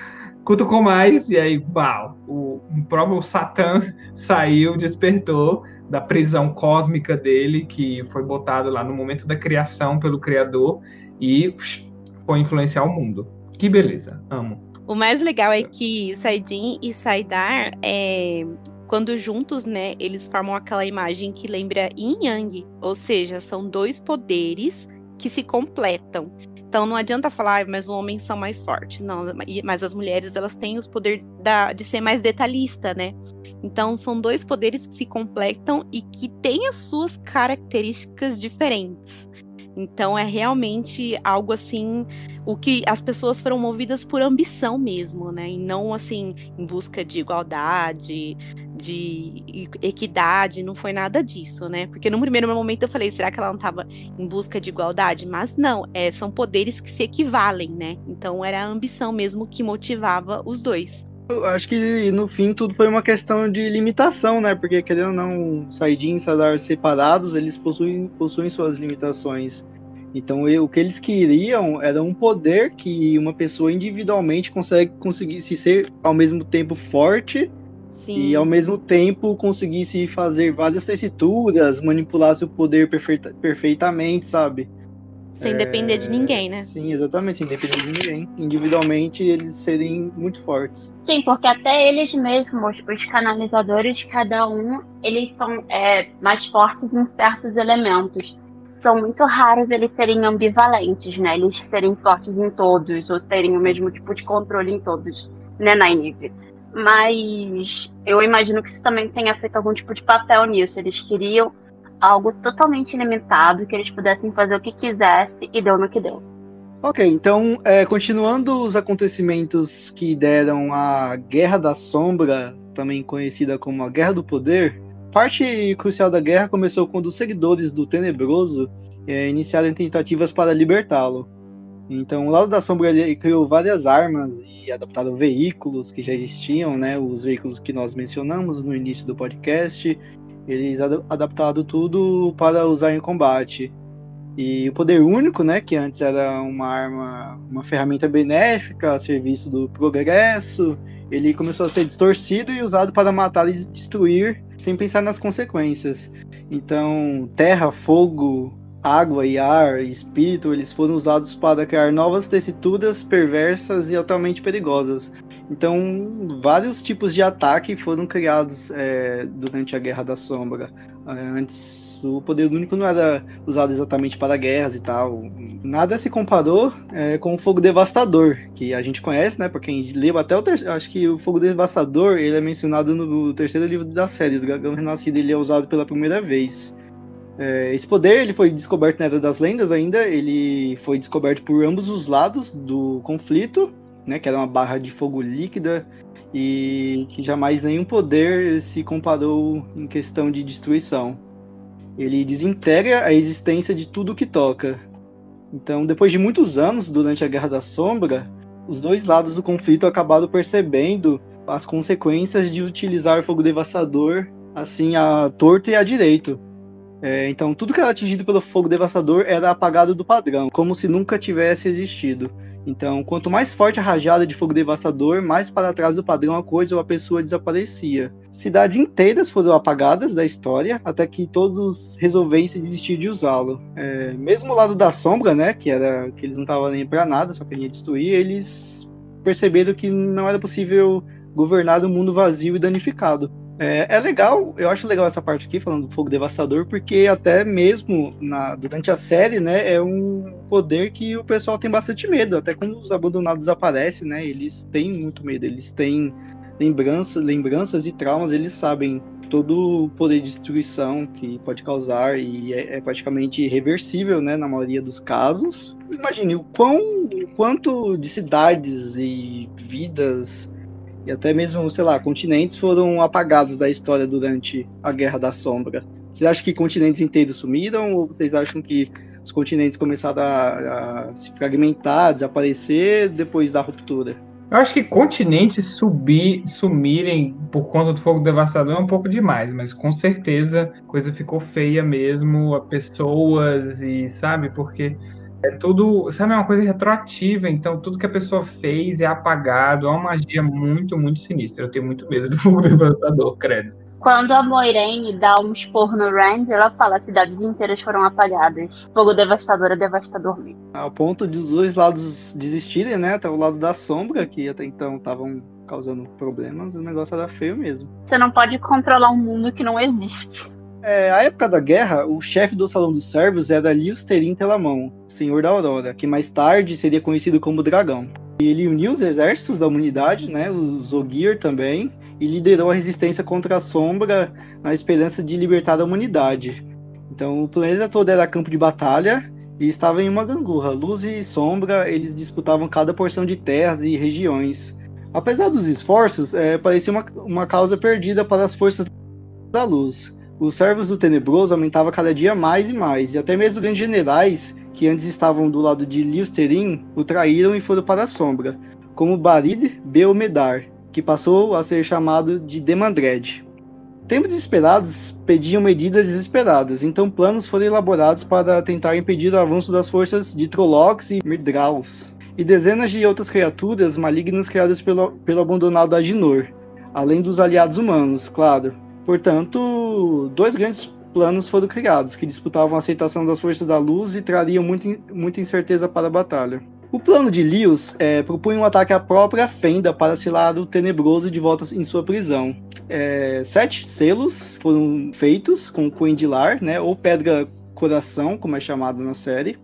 cutucou mais, e aí, uau, o, o próprio Satã <laughs> saiu, despertou da prisão cósmica dele, que foi botado lá no momento da criação pelo Criador, e foi influenciar o mundo. Que beleza, amo. O mais legal é que Saidin e Saidar, é, quando juntos, né, eles formam aquela imagem que lembra Yin Yang, ou seja, são dois poderes que se completam. Então não adianta falar, ah, mas os homens são mais fortes. Não, mas as mulheres elas têm os poderes da, de ser mais detalhista, né? Então são dois poderes que se completam e que têm as suas características diferentes. Então é realmente algo assim, o que as pessoas foram movidas por ambição mesmo, né? E não assim em busca de igualdade, de equidade, não foi nada disso, né? Porque no primeiro momento eu falei, será que ela não estava em busca de igualdade? Mas não, é, são poderes que se equivalem, né? Então era a ambição mesmo que motivava os dois. Eu acho que no fim tudo foi uma questão de limitação, né? Porque querendo ou não, Saidin e Sadar separados, eles possuem, possuem suas limitações. Então eu, o que eles queriam era um poder que uma pessoa individualmente consegue conseguir se ser ao mesmo tempo forte Sim. E ao mesmo tempo conseguisse fazer várias tessituras, manipulasse o poder perfeita, perfeitamente, sabe? Sem é... depender de ninguém, né? Sim, exatamente, sem depender de ninguém. Individualmente, eles serem muito fortes. Sim, porque até eles mesmos, os canalizadores, cada um, eles são é, mais fortes em certos elementos. São muito raros eles serem ambivalentes, né? Eles serem fortes em todos, ou terem o mesmo tipo de controle em todos, né, Nainive? Mas eu imagino que isso também tenha feito algum tipo de papel nisso. Eles queriam algo totalmente ilimitado, que eles pudessem fazer o que quisesse e deu no que deu. Ok, então, é, continuando os acontecimentos que deram a Guerra da Sombra, também conhecida como a Guerra do Poder, parte crucial da guerra começou quando os seguidores do Tenebroso é, iniciaram tentativas para libertá-lo. Então, o lado da sombra ele criou várias armas e adaptaram veículos que já existiam, né? Os veículos que nós mencionamos no início do podcast. Eles ad adaptaram tudo para usar em combate. E o poder único, né, que antes era uma arma, uma ferramenta benéfica a serviço do progresso, ele começou a ser distorcido e usado para matar e destruir sem pensar nas consequências. Então, terra, fogo, água e ar e espírito, eles foram usados para criar novas tessituras perversas e altamente perigosas. Então, vários tipos de ataque foram criados é, durante a Guerra da Sombra. É, antes, o poder único não era usado exatamente para guerras e tal. Nada se comparou é, com o Fogo Devastador, que a gente conhece, né? Para quem leu até o terceiro. Acho que o Fogo Devastador ele é mencionado no terceiro livro da série, do Dragão Renascido. Ele é usado pela primeira vez. É, esse poder ele foi descoberto na Era das Lendas ainda, ele foi descoberto por ambos os lados do conflito, né, que era uma barra de fogo líquida e que jamais nenhum poder se comparou em questão de destruição. Ele desintegra a existência de tudo que toca. Então, depois de muitos anos durante a Guerra da Sombra, os dois lados do conflito acabaram percebendo as consequências de utilizar fogo devastador assim a torto e a direito. É, então, tudo que era atingido pelo fogo devastador era apagado do padrão, como se nunca tivesse existido. Então, quanto mais forte a rajada de fogo devastador, mais para trás do padrão a coisa ou a pessoa desaparecia. Cidades inteiras foram apagadas da história até que todos resolvessem desistir de usá-lo. É, mesmo o lado da sombra, né, que era que eles não estavam nem para nada, só queriam destruir, eles perceberam que não era possível governar um mundo vazio e danificado. É, é, legal, eu acho legal essa parte aqui, falando do fogo devastador, porque até mesmo na, durante a série, né, é um poder que o pessoal tem bastante medo. Até quando os abandonados aparecem, né, eles têm muito medo, eles têm lembranças, lembranças e traumas, eles sabem todo o poder de destruição que pode causar e é, é praticamente irreversível, né, na maioria dos casos. Imagine o quão, o quanto de cidades e vidas e até mesmo, sei lá, continentes foram apagados da história durante a Guerra da Sombra. Vocês acham que continentes inteiros sumiram ou vocês acham que os continentes começaram a, a se fragmentar, desaparecer depois da ruptura? Eu acho que continentes subir, sumirem por conta do fogo devastador é um pouco demais, mas com certeza a coisa ficou feia mesmo, a pessoas e sabe, porque é tudo, sabe, é uma coisa retroativa, então tudo que a pessoa fez é apagado, é uma magia muito, muito sinistra. Eu tenho muito medo <laughs> do fogo devastador, credo. Quando a Moiraine dá um expor no Rand, ela fala: cidades inteiras foram apagadas. Fogo devastador é devastador mesmo. Ao ponto de os dois lados desistirem, né? Até o lado da sombra, que até então estavam causando problemas, o negócio era feio mesmo. Você não pode controlar um mundo que não existe. É, época da guerra, o chefe do Salão dos Servos era Liusterin Telamão, Senhor da Aurora, que mais tarde seria conhecido como Dragão. Ele uniu os exércitos da humanidade, né, os Ogier também, e liderou a resistência contra a Sombra na esperança de libertar a humanidade. Então o planeta todo era campo de batalha e estava em uma gangorra. Luz e sombra, eles disputavam cada porção de terras e regiões. Apesar dos esforços, é, parecia uma, uma causa perdida para as forças da luz. Os servos do Tenebroso aumentavam cada dia mais e mais, e até mesmo grandes generais, que antes estavam do lado de Liusterin, o traíram e foram para a sombra, como Barid Beomedar, que passou a ser chamado de Demandred. Tempos desesperados pediam medidas desesperadas, então planos foram elaborados para tentar impedir o avanço das forças de Trollocs e Mirdraus, e dezenas de outras criaturas malignas criadas pelo, pelo abandonado Aginor, além dos aliados humanos, claro, Portanto, dois grandes planos foram criados, que disputavam a aceitação das forças da luz e trariam muito, muita incerteza para a batalha. O plano de Lius é, propunha um ataque à própria Fenda para selar o Tenebroso de volta em sua prisão. É, sete selos foram feitos com Coendilar, né, ou Pedra Coração, como é chamado na série,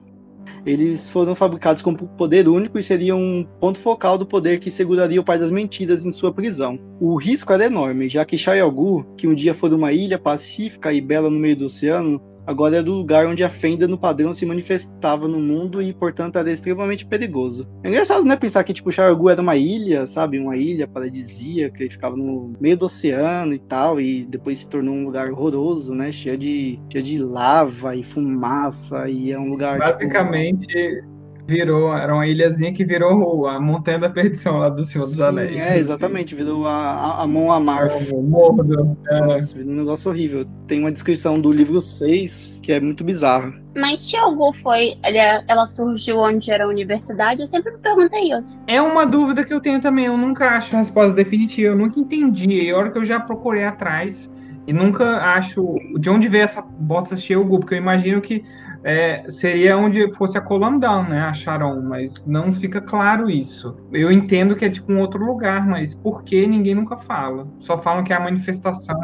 eles foram fabricados com poder único e seriam um ponto focal do poder que seguraria o Pai das Mentiras em sua prisão. O risco era enorme, já que Xayalgu, que um dia foi uma ilha pacífica e bela no meio do oceano, agora é do lugar onde a fenda no padrão se manifestava no mundo e, portanto, era extremamente perigoso. É engraçado, né, pensar que, tipo, Xaragu era uma ilha, sabe, uma ilha paradisíaca, que ficava no meio do oceano e tal, e depois se tornou um lugar horroroso, né, cheio de, cheio de lava e fumaça, e é um lugar... Tipo, Basicamente... Tipo, virou, era uma ilhazinha que virou a Montanha da Perdição lá do Senhor dos Anéis. É, exatamente, virou a, a, a Mão Amarf. O Mordo. É. Nossa, virou um negócio horrível. Tem uma descrição do livro 6 que é muito bizarra. Mas Xiaogu foi, ela, ela surgiu onde era a universidade? Eu sempre me perguntei isso. É uma dúvida que eu tenho também, eu nunca acho a resposta definitiva, eu nunca entendi. E a hora que eu já procurei atrás, e nunca acho de onde veio essa bota Xiaogu, porque eu imagino que é, seria onde fosse a Colomdão, né, a Sharon, mas não fica claro isso. Eu entendo que é tipo um outro lugar, mas por que ninguém nunca fala? Só falam que é a manifestação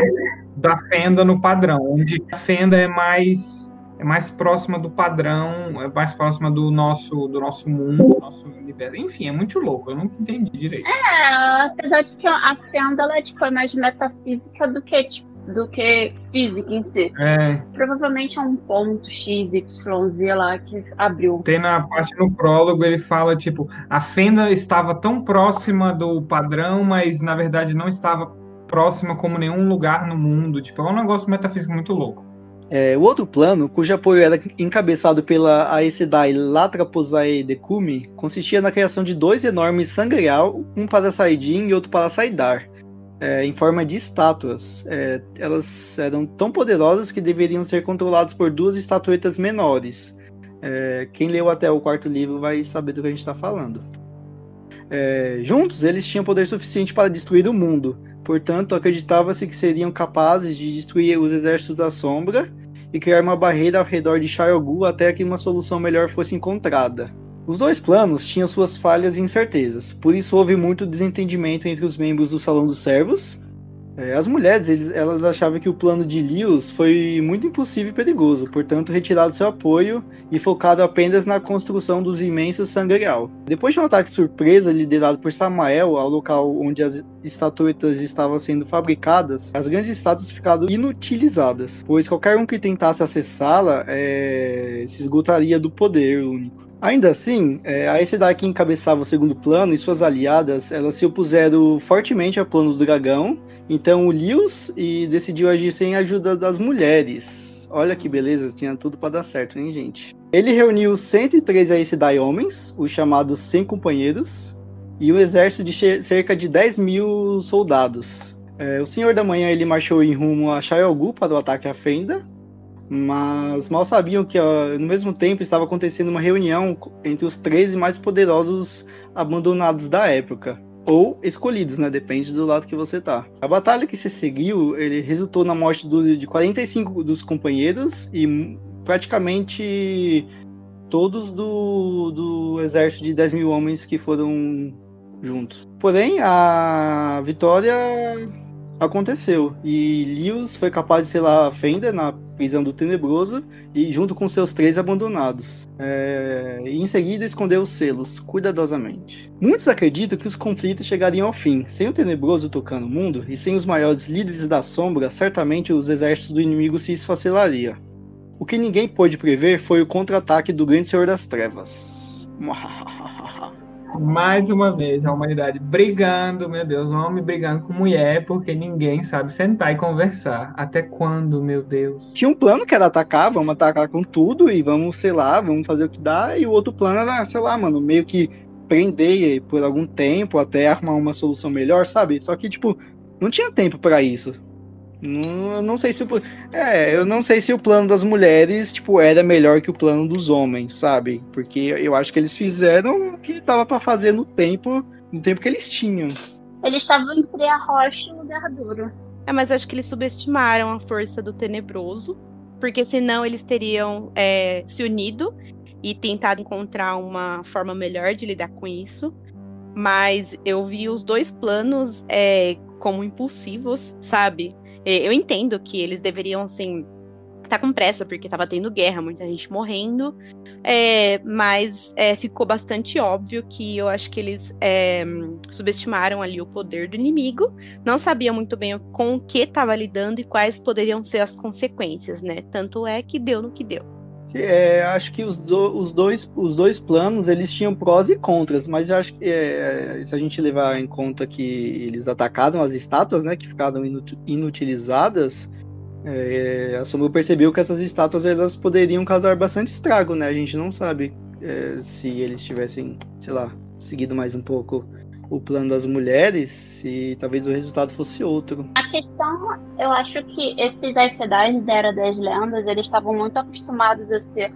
da fenda no padrão, onde a fenda é mais é mais próxima do padrão, é mais próxima do nosso do nosso mundo, do nosso universo. Enfim, é muito louco, eu nunca entendi direito. É, apesar de que a fenda ela é tipo, é mais metafísica do que tipo do que física em si. É. Provavelmente é um ponto X, Y, Z lá que abriu. Tem na parte no prólogo, ele fala, tipo, a fenda estava tão próxima do padrão, mas na verdade não estava próxima como nenhum lugar no mundo. Tipo, é um negócio metafísico muito louco. É, o outro plano, cujo apoio era encabeçado pela Aes Sedai Latraposae Decumi, consistia na criação de dois enormes sangreal, um para Saidin e outro para Saidar, é, em forma de estátuas. É, elas eram tão poderosas que deveriam ser controladas por duas estatuetas menores. É, quem leu até o quarto livro vai saber do que a gente está falando. É, juntos, eles tinham poder suficiente para destruir o mundo. Portanto, acreditava-se que seriam capazes de destruir os exércitos da sombra e criar uma barreira ao redor de Gu até que uma solução melhor fosse encontrada. Os dois planos tinham suas falhas e incertezas, por isso houve muito desentendimento entre os membros do Salão dos Servos, é, as mulheres, eles, elas achavam que o plano de Lewis foi muito impossível e perigoso, portanto retiraram seu apoio e focado apenas na construção dos imensos sangreal. Depois de um ataque surpresa liderado por Samael ao local onde as estatuetas estavam sendo fabricadas, as grandes estátuas ficaram inutilizadas, pois qualquer um que tentasse acessá-la é, se esgotaria do poder único. Ainda assim, é, a Aes que encabeçava o segundo plano e suas aliadas, elas se opuseram fortemente ao plano do dragão, então o Lewis e decidiu agir sem a ajuda das mulheres. Olha que beleza, tinha tudo para dar certo, hein, gente? Ele reuniu 103 Aes homens, os chamados 100 companheiros, e um exército de cerca de 10 mil soldados. É, o Senhor da Manhã ele marchou em rumo a Shayolgu para o ataque à Fenda, mas mal sabiam que no mesmo tempo estava acontecendo uma reunião entre os 13 mais poderosos abandonados da época. Ou escolhidos, né? Depende do lado que você tá. A batalha que se seguiu, ele resultou na morte do, de 45 dos companheiros e praticamente todos do, do exército de 10 mil homens que foram juntos. Porém, a vitória aconteceu. E Lewis foi capaz de selar a fenda na prisão do Tenebroso e junto com seus três abandonados. É... Em seguida escondeu os selos cuidadosamente. Muitos acreditam que os conflitos chegariam ao fim. Sem o Tenebroso tocando o mundo e sem os maiores líderes da sombra, certamente os exércitos do inimigo se esfacelariam. O que ninguém pôde prever foi o contra-ataque do Grande Senhor das Trevas. Mais uma vez a humanidade brigando, meu Deus, homem brigando com mulher porque ninguém sabe sentar e conversar. Até quando, meu Deus? Tinha um plano que era atacar, vamos atacar com tudo e vamos, sei lá, vamos fazer o que dá. E o outro plano era, sei lá, mano, meio que prender por algum tempo até arrumar uma solução melhor, sabe? Só que, tipo, não tinha tempo para isso. Não, não sei se o, é, eu não sei se o plano das mulheres tipo era melhor que o plano dos homens, sabe? Porque eu acho que eles fizeram o que tava para fazer no tempo, no tempo que eles tinham. Eles estavam entre a rocha e o lugar duro. É, mas acho que eles subestimaram a força do tenebroso, porque senão eles teriam é, se unido e tentado encontrar uma forma melhor de lidar com isso. Mas eu vi os dois planos é, como impulsivos, sabe? É, eu entendo que eles deveriam, assim, tá com pressa, porque tava tendo guerra, muita gente morrendo. É, mas é, ficou bastante óbvio que eu acho que eles é, subestimaram ali o poder do inimigo, não sabiam muito bem com o que estava lidando e quais poderiam ser as consequências, né? Tanto é que deu no que deu. É, acho que os, do, os, dois, os dois planos eles tinham prós e contras, mas acho que é, se a gente levar em conta que eles atacaram as estátuas, né, que ficaram inutilizadas, é, a Sombra percebeu que essas estátuas elas poderiam causar bastante estrago, né? A gente não sabe é, se eles tivessem, sei lá, seguido mais um pouco o plano das mulheres e talvez o resultado fosse outro. A questão, eu acho que esses Aes da Era das Lendas, eles estavam muito acostumados a ser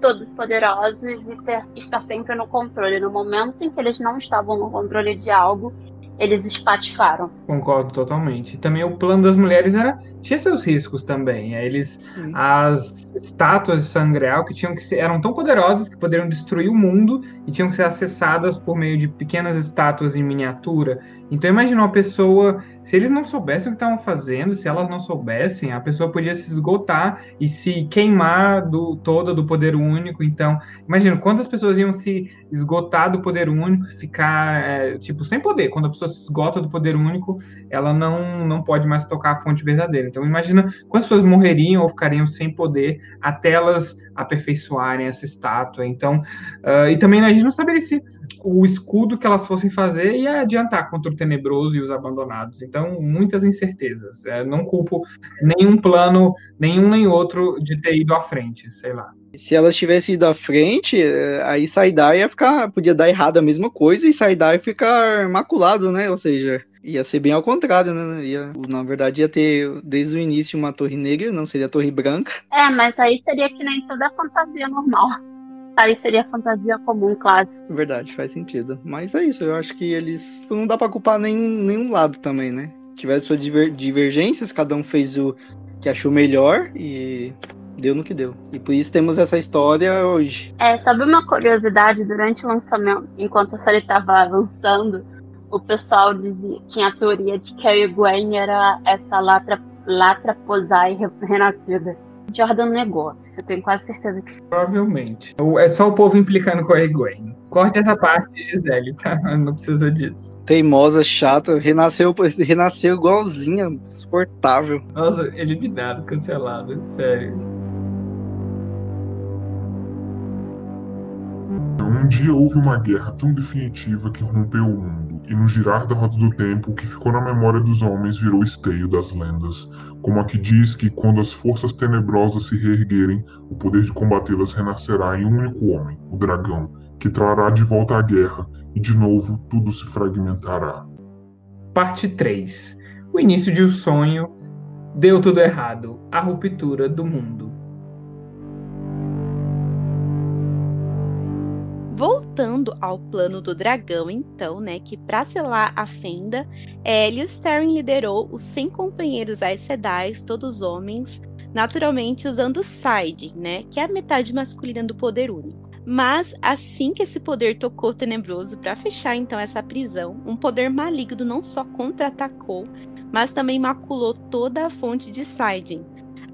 todos poderosos e ter, estar sempre no controle. No momento em que eles não estavam no controle de algo, eles espatifaram. Concordo totalmente. Também o plano das mulheres era tinha seus riscos também. É, eles Sim. as estátuas de Sangreal que tinham que ser, eram tão poderosas que poderiam destruir o mundo e tinham que ser acessadas por meio de pequenas estátuas em miniatura. Então imagina uma pessoa, se eles não soubessem o que estavam fazendo, se elas não soubessem, a pessoa podia se esgotar e se queimar do toda do poder único. Então, imagina quantas pessoas iam se esgotar do poder único, ficar é, tipo sem poder. Quando a pessoa se esgota do poder único, ela não não pode mais tocar a fonte verdadeira. Então imagina quantas pessoas morreriam ou ficariam sem poder até elas aperfeiçoarem essa estátua. Então, uh, e também a gente não saberia se o escudo que elas fossem fazer ia adiantar contra o tenebroso e os abandonados. Então, muitas incertezas. É, não culpo nenhum plano, nenhum nem outro, de ter ido à frente, sei lá. Se elas tivessem ido à frente, é, aí Saidar ia ficar. Podia dar errado a mesma coisa e Saidar ia ficar maculado, né? Ou seja, ia ser bem ao contrário, né? Ia, na verdade, ia ter desde o início uma torre negra, não seria a torre branca. É, mas aí seria que nem toda a fantasia normal. Aí seria fantasia comum, clássica. Verdade, faz sentido. Mas é isso, eu acho que eles. tipo, Não dá pra culpar nenhum, nenhum lado também, né? Tiveram suas diver- divergências, cada um fez o que achou melhor e deu no que deu. E por isso temos essa história hoje. É, sabe uma curiosidade? Durante o lançamento, enquanto a série estava lançando, o pessoal dizia, tinha a teoria de que a Egwene era essa latra, latra posai re- renascida. Jordan negou. Eu tenho quase certeza que sim. Provavelmente. É só o povo implicando com a Egwene. Corte essa parte, Gisele, tá? <laughs> Não precisa disso. Teimosa, chata, renasceu, renasceu igualzinha, insuportável. Nossa, eliminado, cancelado, sério. Um dia houve uma guerra tão definitiva que rompeu o mundo, e no girar da roda do tempo, o que ficou na memória dos homens virou esteio das lendas, como a que diz que quando as forças tenebrosas se reerguerem, o poder de combatê-las renascerá em um único homem, o dragão, que trará de volta a guerra, e de novo tudo se fragmentará. Parte 3. O início de um sonho deu tudo errado. A ruptura do mundo. Voltando ao plano do dragão, então, né, que para selar a fenda, é, Lewis Sterling liderou os 100 companheiros Aes Sedai, todos homens, naturalmente usando Side, né, que é a metade masculina do poder único. Mas assim que esse poder tocou Tenebroso para fechar então essa prisão, um poder maligno não só contra-atacou, mas também maculou toda a fonte de Siding.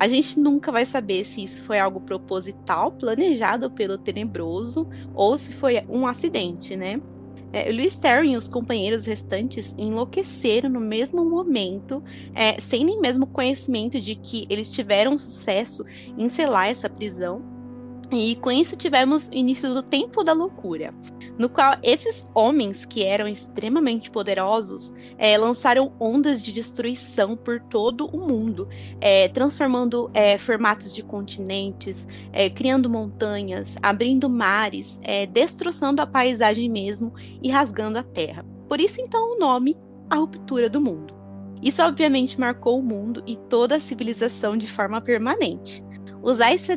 A gente nunca vai saber se isso foi algo proposital, planejado pelo Tenebroso, ou se foi um acidente, né? É, Lewis Terry e os companheiros restantes enlouqueceram no mesmo momento, é, sem nem mesmo conhecimento de que eles tiveram sucesso em selar essa prisão. E com isso tivemos o início do Tempo da Loucura, no qual esses homens, que eram extremamente poderosos, é, lançaram ondas de destruição por todo o mundo, é, transformando é, formatos de continentes, é, criando montanhas, abrindo mares, é, destroçando a paisagem mesmo e rasgando a terra. Por isso, então, o nome A Ruptura do Mundo. Isso, obviamente, marcou o mundo e toda a civilização de forma permanente. Os Aes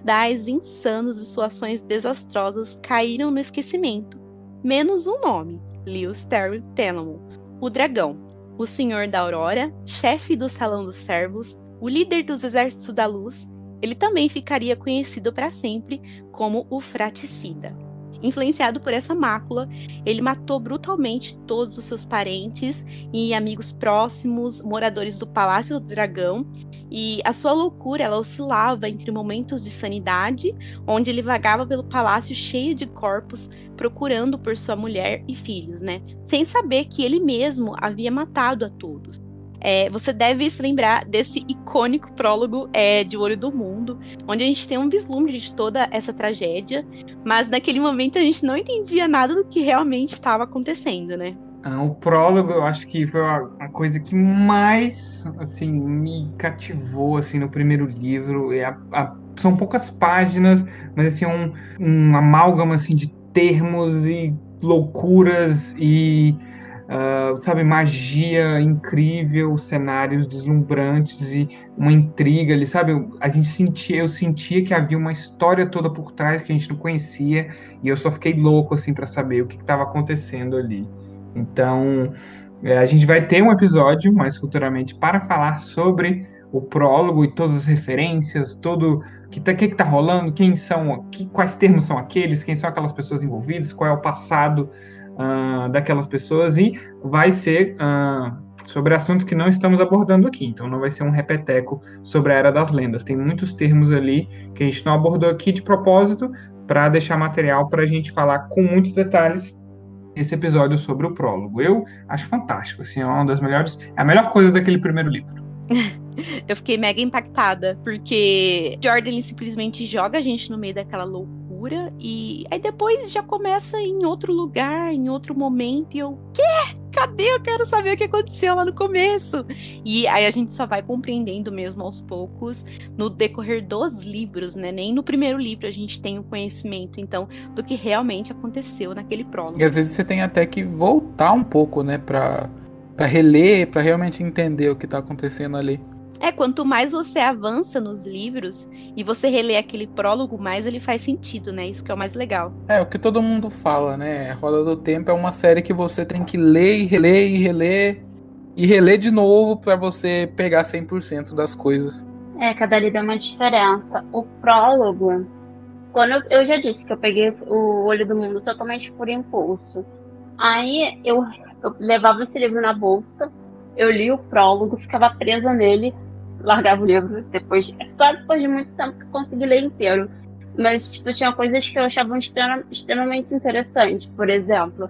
insanos e suas ações desastrosas caíram no esquecimento, menos um nome, Lewis Terry Telemon, o dragão, o Senhor da Aurora, chefe do Salão dos Servos, o líder dos Exércitos da Luz, ele também ficaria conhecido para sempre como o Fraticida. Influenciado por essa mácula, ele matou brutalmente todos os seus parentes e amigos próximos, moradores do Palácio do Dragão, e a sua loucura ela oscilava entre momentos de sanidade, onde ele vagava pelo palácio cheio de corpos, procurando por sua mulher e filhos, né? Sem saber que ele mesmo havia matado a todos. É, você deve se lembrar desse icônico prólogo é, de Olho do Mundo, onde a gente tem um vislumbre de toda essa tragédia, mas naquele momento a gente não entendia nada do que realmente estava acontecendo, né? Ah, o prólogo, eu acho que foi a, coisa que mais, assim, me cativou, assim, no primeiro livro. É a- a- são poucas páginas, mas, assim, um, um amálgama, assim, de termos e loucuras e, ah, sabe, magia incrível, cenários deslumbrantes e uma intriga ali, sabe? A gente sentia, eu sentia que havia uma história toda por trás que a gente não conhecia e eu só fiquei louco, assim, para saber o que estava acontecendo ali. Então, é, a gente vai ter um episódio mais futuramente para falar sobre o prólogo e todas as referências, todo que, tá, que que tá rolando, quem são, que, quais termos são aqueles, quem são aquelas pessoas envolvidas, qual é o passado ah, daquelas pessoas e vai ser ah, sobre assuntos que não estamos abordando aqui. Então, não vai ser um repeteco sobre a era das lendas. Tem muitos termos ali que a gente não abordou aqui de propósito para deixar material para a gente falar com muitos detalhes esse episódio sobre o prólogo. Eu acho fantástico, assim, é uma das melhores, é a melhor coisa daquele primeiro livro. <laughs> Eu fiquei mega impactada, porque Jordan simplesmente joga a gente no meio daquela loucura e aí depois já começa em outro lugar, em outro momento, e eu, quê? Cadê? Eu quero saber o que aconteceu lá no começo. E aí a gente só vai compreendendo mesmo aos poucos no decorrer dos livros, né? Nem no primeiro livro a gente tem o conhecimento, então, do que realmente aconteceu naquele prólogo. E às vezes você tem até que voltar um pouco, né, pra, pra reler, pra realmente entender o que tá acontecendo ali. É, quanto mais você avança nos livros e você relê aquele prólogo, mais ele faz sentido, né? Isso que é o mais legal. É, o que todo mundo fala, né? Roda do Tempo é uma série que você tem que ler e reler e reler e reler de novo para você pegar 100% das coisas. É, cada ali dá uma diferença. O prólogo, quando eu, eu já disse que eu peguei o Olho do Mundo totalmente por impulso. Aí eu, eu levava esse livro na bolsa, eu li o prólogo, ficava presa nele, largava o livro depois. Só depois de muito tempo que eu consegui ler inteiro. Mas, tipo, tinha coisas que eu achava extremamente interessantes. Por exemplo,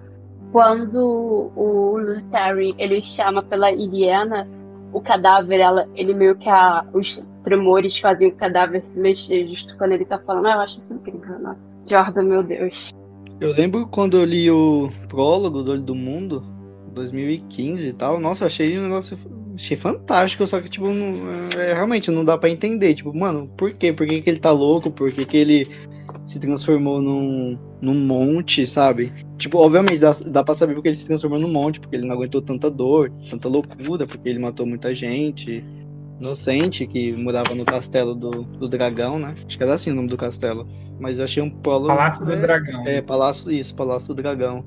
quando o Lutari ele chama pela Iliana, o cadáver, ela, ele meio que a, os tremores fazem o cadáver se mexer justo quando ele tá falando. Ah, eu acho isso incrível, nossa. Jordan, meu Deus. Eu lembro quando eu li o prólogo do Olho do Mundo, 2015 e tal. Nossa, eu achei um negócio achei fantástico, só que, tipo, não, é, realmente não dá para entender. Tipo, mano, por quê? Por que, que ele tá louco? Por que, que ele se transformou num, num monte, sabe? Tipo, obviamente dá, dá pra saber porque ele se transformou num monte, porque ele não aguentou tanta dor, tanta loucura, porque ele matou muita gente inocente que morava no castelo do, do dragão, né? Acho que era assim o nome do castelo. Mas eu achei um prólogo. Palácio do é, Dragão. É, Palácio, isso, Palácio do Dragão.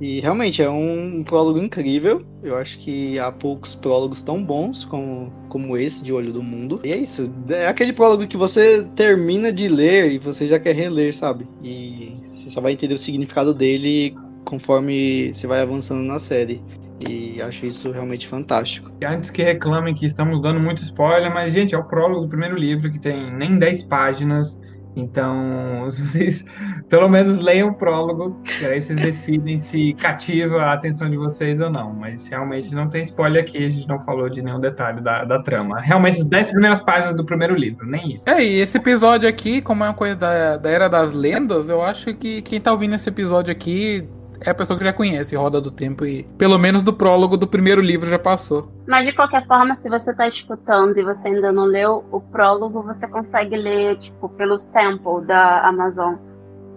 E realmente é um prólogo incrível. Eu acho que há poucos prólogos tão bons como, como esse de Olho do Mundo. E é isso. É aquele prólogo que você termina de ler e você já quer reler, sabe? E você só vai entender o significado dele conforme você vai avançando na série. E acho isso realmente fantástico. E antes que reclamem que estamos dando muito spoiler, mas, gente, é o prólogo do primeiro livro que tem nem 10 páginas. Então, <laughs> vocês pelo menos leiam o prólogo, que aí vocês <laughs> decidem se cativa a atenção de vocês ou não. Mas realmente não tem spoiler aqui, a gente não falou de nenhum detalhe da, da trama. Realmente, as 10 primeiras páginas do primeiro livro, nem isso. É, e esse episódio aqui, como é uma coisa da, da Era das Lendas, eu acho que quem tá ouvindo esse episódio aqui é a pessoa que já conhece Roda do Tempo e pelo menos do prólogo do primeiro livro já passou. Mas de qualquer forma, se você tá escutando e você ainda não leu o prólogo, você consegue ler, tipo, pelo sample da Amazon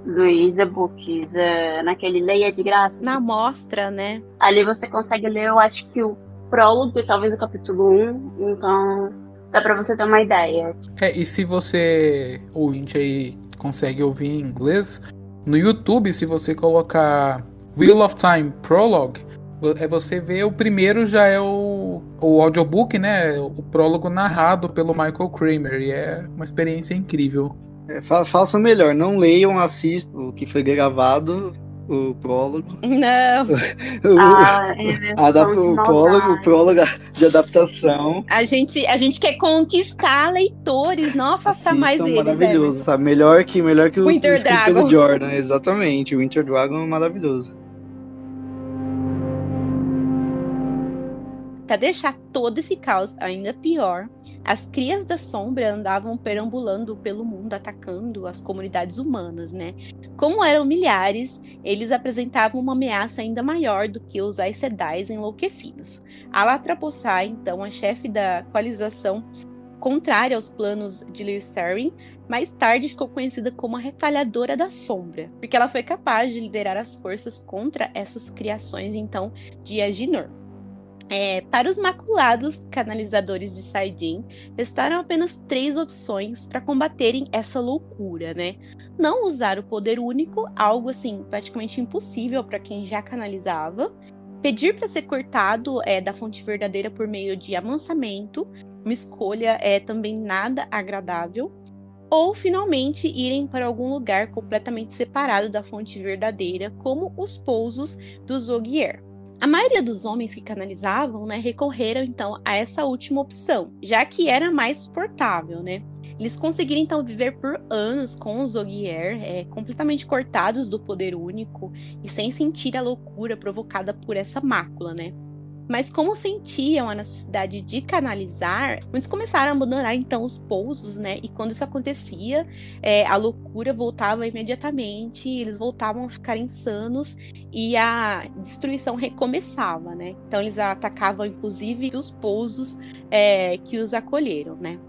dos e-books, é, naquele Leia de Graça. Na mostra, né? Ali você consegue ler, eu acho que o prólogo e talvez o capítulo 1, então dá pra você ter uma ideia. É, e se você, ouvinte aí, consegue ouvir em inglês, no YouTube, se você colocar Wheel of Time Prologue, é você vê o primeiro já é o, o audiobook, né? O prólogo narrado pelo Michael Kramer. E é uma experiência incrível. É, fa melhor, não leiam, assistam o que foi gravado, o prólogo. Não. <laughs> o, ah, é o, prólogo, o prólogo de adaptação. A gente, a gente quer conquistar leitores, não afastar Assistam, mais eles. maravilhoso, sabe? Melhor que, melhor que o Winter Dragon. Jordan, exatamente. O Winter Dragon é maravilhoso. Para deixar todo esse caos ainda pior, as crias da sombra andavam perambulando pelo mundo atacando as comunidades humanas, né? Como eram milhares, eles apresentavam uma ameaça ainda maior do que os Aes enlouquecidos. Alatrapossai, então, a chefe da coalização contrária aos planos de Lewis Sterling, mais tarde ficou conhecida como a Retalhadora da Sombra, porque ela foi capaz de liderar as forças contra essas criações, então, de Aginor. É, para os maculados canalizadores de Saidin, restaram apenas três opções para combaterem essa loucura, né? Não usar o poder único, algo assim praticamente impossível para quem já canalizava. Pedir para ser cortado é, da fonte verdadeira por meio de amansamento, uma escolha é também nada agradável. Ou finalmente irem para algum lugar completamente separado da fonte verdadeira, como os pousos do Zogier. A maioria dos homens que canalizavam, né, recorreram então a essa última opção, já que era mais suportável, né? Eles conseguiram então viver por anos com os Ogier, é, completamente cortados do poder único e sem sentir a loucura provocada por essa mácula, né? Mas como sentiam a necessidade de canalizar, muitos começaram a abandonar então os pousos, né? E quando isso acontecia, é, a loucura voltava imediatamente, eles voltavam a ficar insanos e a destruição recomeçava, né? Então eles atacavam inclusive os pousos é, que os acolheram, né?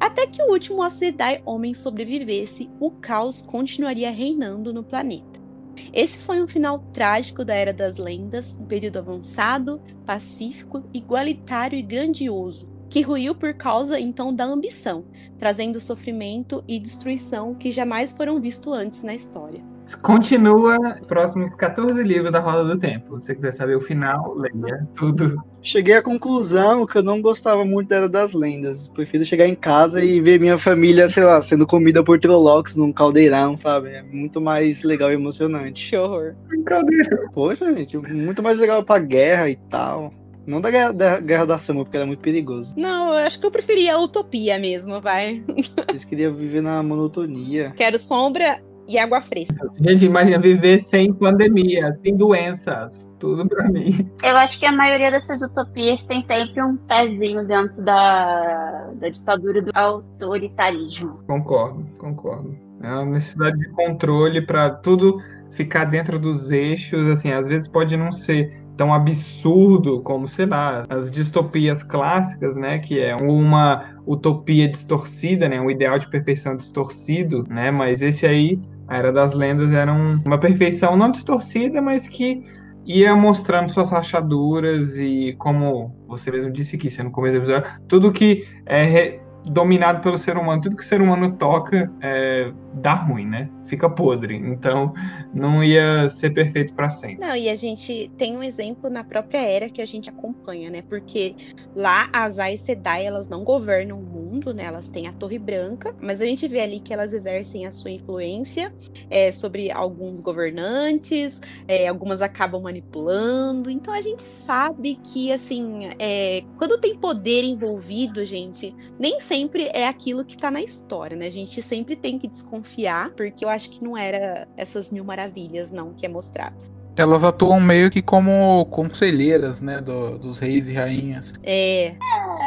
Até que o último Asedai homem sobrevivesse, o caos continuaria reinando no planeta. Esse foi um final trágico da Era das Lendas, um período avançado, pacífico, igualitário e grandioso, que ruiu por causa então da ambição, trazendo sofrimento e destruição que jamais foram vistos antes na história. Continua os próximos 14 livros da Roda do Tempo. Se você quiser saber o final, leia tudo. Cheguei à conclusão que eu não gostava muito da Era das Lendas. Prefiro chegar em casa e ver minha família, sei lá, sendo comida por Trollocs num caldeirão, sabe? É muito mais legal e emocionante. Que horror. Caldeirão. Poxa, gente, muito mais legal pra guerra e tal. Não da guerra da, guerra da Sama, porque era muito perigoso. Não, eu acho que eu preferia a utopia mesmo, vai. Eles queriam viver na monotonia. Quero sombra e água fresca. Gente, imagina viver sem pandemia, sem doenças. Tudo pra mim. Eu acho que a maioria dessas utopias tem sempre um pezinho dentro da, da ditadura do autoritarismo. Concordo, concordo. É uma necessidade de controle para tudo ficar dentro dos eixos. Assim, às vezes pode não ser tão absurdo como, sei lá, as distopias clássicas, né, que é uma utopia distorcida, né, um ideal de perfeição distorcido, né, mas esse aí, a Era das Lendas, era um, uma perfeição não distorcida, mas que ia mostrando suas rachaduras e como você mesmo disse aqui, no começo do episódio, tudo que é dominado pelo ser humano, tudo que o ser humano toca é, dá ruim, né? Fica podre. Então, não ia ser perfeito para sempre. Não, e a gente tem um exemplo na própria era que a gente acompanha, né? Porque lá as Aes Sedai, elas não governam o mundo, né? Elas têm a Torre Branca, mas a gente vê ali que elas exercem a sua influência é, sobre alguns governantes, é, algumas acabam manipulando. Então, a gente sabe que, assim, é, quando tem poder envolvido, gente, nem sempre é aquilo que tá na história, né? A gente sempre tem que desconfiar confiar, porque eu acho que não era essas mil maravilhas, não, que é mostrado. Elas atuam meio que como conselheiras, né, do, dos reis e rainhas. É.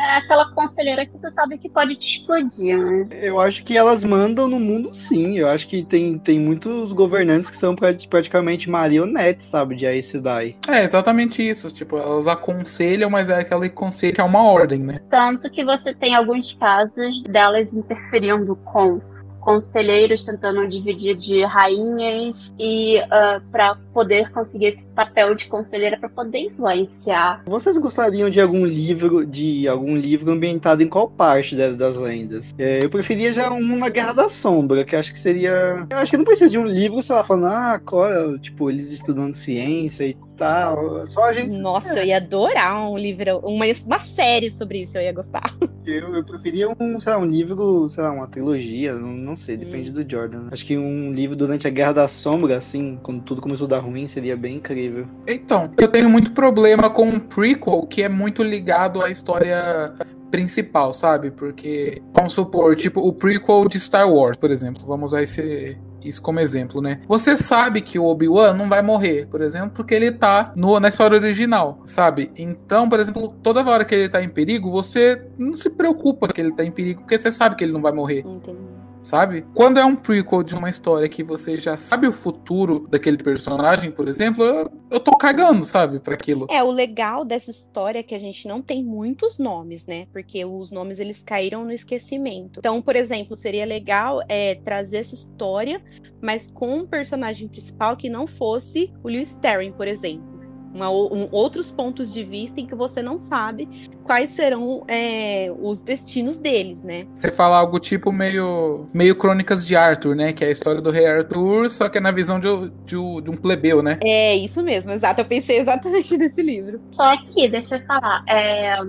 É aquela conselheira que tu sabe que pode te explodir, né? Eu acho que elas mandam no mundo sim. Eu acho que tem, tem muitos governantes que são praticamente marionetes, sabe, de Aes Sedai. É, exatamente isso. Tipo, elas aconselham, mas é aquele conselho que é uma ordem, né? Tanto que você tem alguns casos delas interferindo com conselheiros tentando dividir de rainhas e uh, para poder conseguir esse papel de conselheira para poder influenciar. Vocês gostariam de algum livro de algum livro ambientado em qual parte das lendas? É, eu preferia já um na Guerra da Sombra, que acho que seria, eu acho que não precisa de um livro, sei lá, falando ah, agora, tipo, eles estudando ciência e tal. Só a gente. Nossa, é. eu ia adorar um livro, uma, uma série sobre isso, eu ia gostar. Eu, eu preferia um, sei lá, um livro, sei lá, uma trilogia, não, não sei, depende hum. do Jordan. Acho que um livro durante a Guerra da Sombra, assim, quando tudo começou a dar ruim, seria bem incrível. Então, eu tenho muito problema com um prequel que é muito ligado à história principal, sabe? Porque, vamos supor, tipo, o prequel de Star Wars, por exemplo. Vamos usar esse, isso como exemplo, né? Você sabe que o Obi-Wan não vai morrer, por exemplo, porque ele tá no, na história original, sabe? Então, por exemplo, toda hora que ele tá em perigo, você não se preocupa que ele tá em perigo, porque você sabe que ele não vai morrer. Entendi sabe? Quando é um prequel de uma história que você já sabe o futuro daquele personagem, por exemplo, eu, eu tô cagando, sabe, para aquilo. É, o legal dessa história é que a gente não tem muitos nomes, né? Porque os nomes eles caíram no esquecimento. Então, por exemplo, seria legal é, trazer essa história, mas com um personagem principal que não fosse o Lewis Terry, por exemplo uma, um, outros pontos de vista em que você não sabe quais serão é, os destinos deles, né? Você fala algo tipo meio, meio Crônicas de Arthur, né? Que é a história do rei Arthur, só que é na visão de, de, de um plebeu, né? É, isso mesmo, exato. Eu pensei exatamente <laughs> nesse livro. Só que, deixa eu falar, é,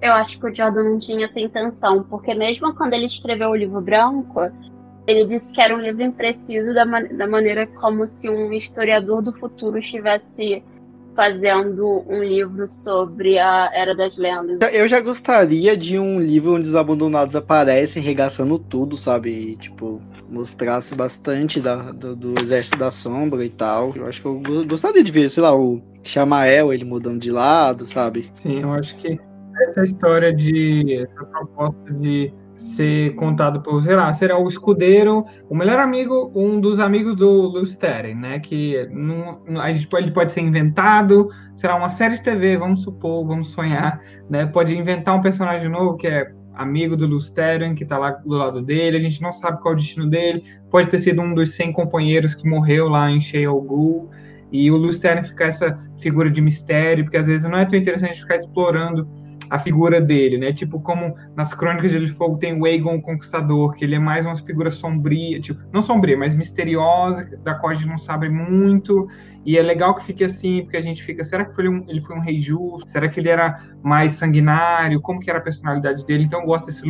eu acho que o Jordan não tinha essa intenção, porque mesmo quando ele escreveu o livro branco, ele disse que era um livro impreciso da, da maneira como se um historiador do futuro estivesse fazendo um livro sobre a Era das Lendas. Eu já gostaria de um livro onde os abandonados aparecem regaçando tudo, sabe? E, tipo, mostrasse bastante da, do, do, Exército da Sombra e tal. Eu acho que eu gostaria de ver, sei lá, o Chamael, ele mudando de lado, sabe? Sim, eu acho que essa história de. essa proposta de ser contado por, sei lá, será o escudeiro, o melhor amigo, um dos amigos do Lusteren, né? Que não, a gente pode, ele pode ser inventado, será uma série de TV, vamos supor, vamos sonhar, né? Pode inventar um personagem novo que é amigo do Lusteren, que tá lá do lado dele, a gente não sabe qual é o destino dele, pode ter sido um dos 100 companheiros que morreu lá em Sheol e o Lusteren ficar essa figura de mistério, porque às vezes não é tão interessante ficar explorando a figura dele, né? Tipo, como nas Crônicas de Fogo tem o Aegon o Conquistador, que ele é mais uma figura sombria, tipo, não sombria, mas misteriosa, da qual a gente não sabe muito. E é legal que fique assim, porque a gente fica, será que foi um, ele foi um rei justo? Será que ele era mais sanguinário? Como que era a personalidade dele? Então eu gosto desse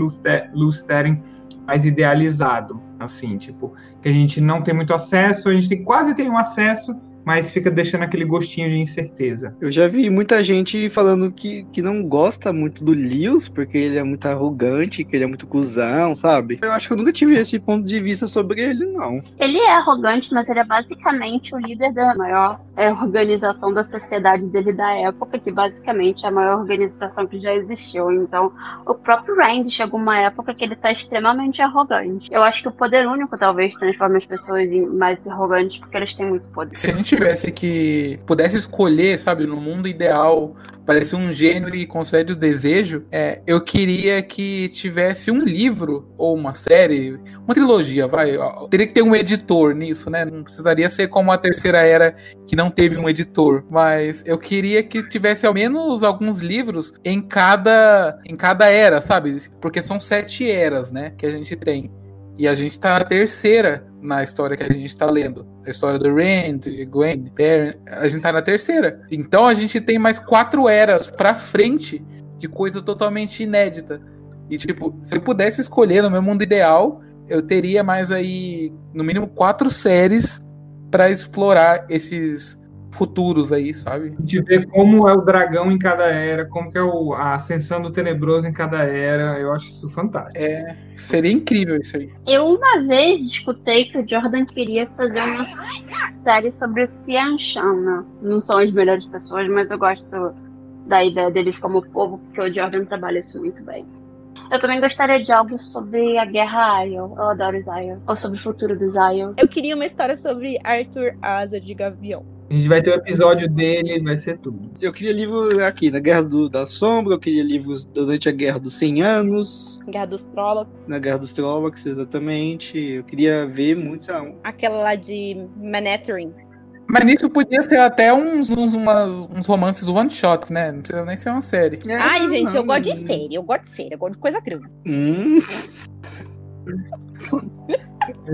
Lusteren mais idealizado, assim, tipo, que a gente não tem muito acesso, a gente tem, quase tem um acesso, mas fica deixando aquele gostinho de incerteza. Eu já vi muita gente falando que, que não gosta muito do Lewis, porque ele é muito arrogante, que ele é muito cuzão, sabe? Eu acho que eu nunca tive esse ponto de vista sobre ele, não. Ele é arrogante, mas ele é basicamente o líder da maior é, organização da sociedade dele da época, que basicamente é a maior organização que já existiu. Então, o próprio Rand chegou uma época que ele tá extremamente arrogante. Eu acho que o poder único talvez transforme as pessoas em mais arrogantes, porque eles têm muito poder. Se a gente tivesse que. pudesse escolher, sabe, no mundo ideal, parecer um gênio e concede o desejo, é, eu queria que tivesse um livro ou uma série, uma trilogia, vai. Teria que ter um editor nisso, né? Não precisaria ser como a terceira era que não teve um editor, mas eu queria que tivesse ao menos alguns livros em cada em cada era, sabe? Porque são sete eras, né, que a gente tem. E a gente tá na terceira na história que a gente tá lendo. A história do Rand, Gwen, Perrin, a gente tá na terceira. Então a gente tem mais quatro eras pra frente de coisa totalmente inédita. E tipo, se eu pudesse escolher no meu mundo ideal, eu teria mais aí, no mínimo, quatro séries para explorar esses futuros aí, sabe? De ver como é o dragão em cada era, como que é o, a ascensão do tenebroso em cada era, eu acho isso fantástico. É, seria incrível isso aí. Eu uma vez escutei que o Jordan queria fazer uma série sobre o Xian Shan, né? Não são as melhores pessoas, mas eu gosto da ideia deles como povo, porque o Jordan trabalha isso muito bem. Eu também gostaria de algo sobre a Guerra Aiel. Eu adoro Zion. Ou sobre o futuro do Zion. Eu queria uma história sobre Arthur Asa de Gavião. A gente vai ter o um episódio dele, vai ser tudo. Eu queria livros aqui, na Guerra do, da Sombra, eu queria livros durante a Guerra dos 100 Anos. Guerra dos Trollocs. Na Guerra dos Trollocs, exatamente. Eu queria ver muito. Aquela lá de Manethering. Mas nisso podia ser até uns, uns, uma, uns romances one shots, né? Não precisa nem ser uma série. É, Ai, gente, não, eu gosto de série, eu gosto de série, eu gosto de coisa grande. Hum.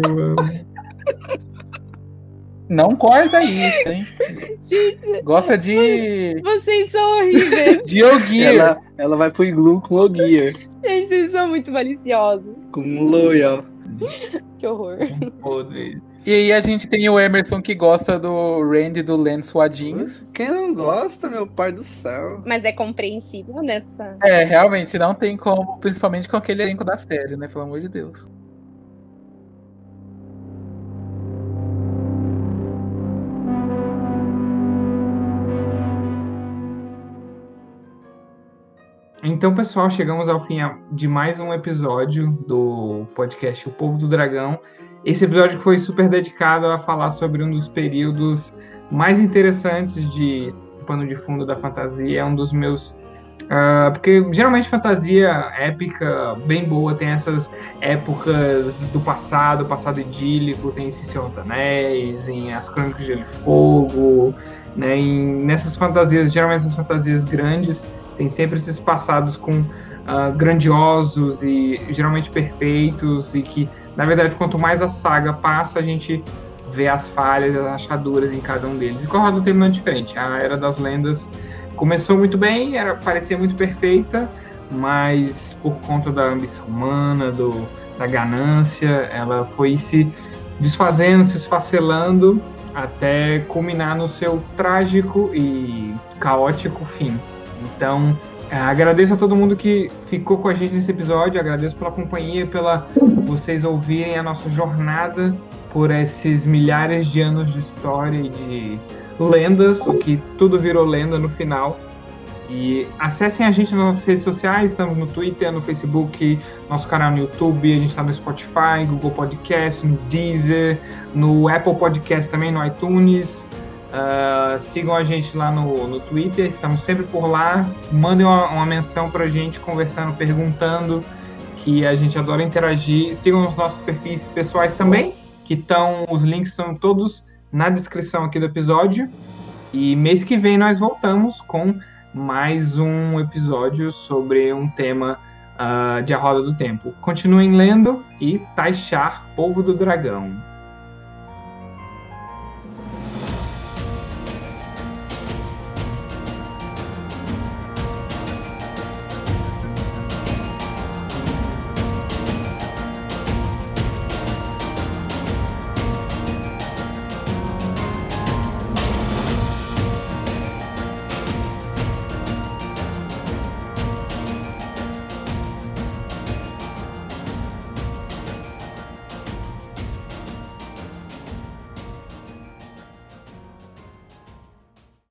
eu amo. <laughs> Não corta isso, hein? Gente. Gosta de. Vocês são horríveis. de Ogier. Ela, ela vai pro iglu com Ogier. Gente, vocês são muito maliciosos. Com Loyal. que horror. Podre. E aí a gente tem o Emerson que gosta do Randy do Lance Suadinhos. Quem não gosta, meu pai do céu. Mas é compreensível nessa. É, realmente, não tem como, principalmente com aquele elenco da série, né? Pelo amor de Deus. Então, pessoal, chegamos ao fim de mais um episódio do podcast O Povo do Dragão. Esse episódio foi super dedicado a falar sobre um dos períodos mais interessantes de pano de fundo da fantasia. É um dos meus. Uh, porque geralmente fantasia épica, bem boa, tem essas épocas do passado, passado idílico, tem esse Senhor dos Anéis, em As Crônicas de Gelo e Fogo, né, em, nessas fantasias, geralmente essas fantasias grandes, tem sempre esses passados com uh, grandiosos e geralmente perfeitos e que, na verdade, quanto mais a saga passa, a gente vê as falhas, as rachaduras em cada um deles. E com a do Tempo não é diferente. A Era das Lendas começou muito bem, era parecia muito perfeita, mas por conta da ambição humana, do, da ganância, ela foi se desfazendo, se esfacelando até culminar no seu trágico e caótico fim. Então, é, agradeço a todo mundo que ficou com a gente nesse episódio, agradeço pela companhia, pela vocês ouvirem a nossa jornada por esses milhares de anos de história e de lendas, o que tudo virou lenda no final. E acessem a gente nas nossas redes sociais, estamos no Twitter, no Facebook, nosso canal no YouTube, a gente está no Spotify, Google Podcast, no Deezer, no Apple Podcast também, no iTunes. Uh, sigam a gente lá no, no Twitter, estamos sempre por lá. Mandem uma, uma menção para a gente, conversando, perguntando, que a gente adora interagir. Sigam os nossos perfis pessoais também, que estão, os links estão todos na descrição aqui do episódio. E mês que vem nós voltamos com mais um episódio sobre um tema uh, de A Roda do Tempo. Continuem lendo e taxar Povo do Dragão.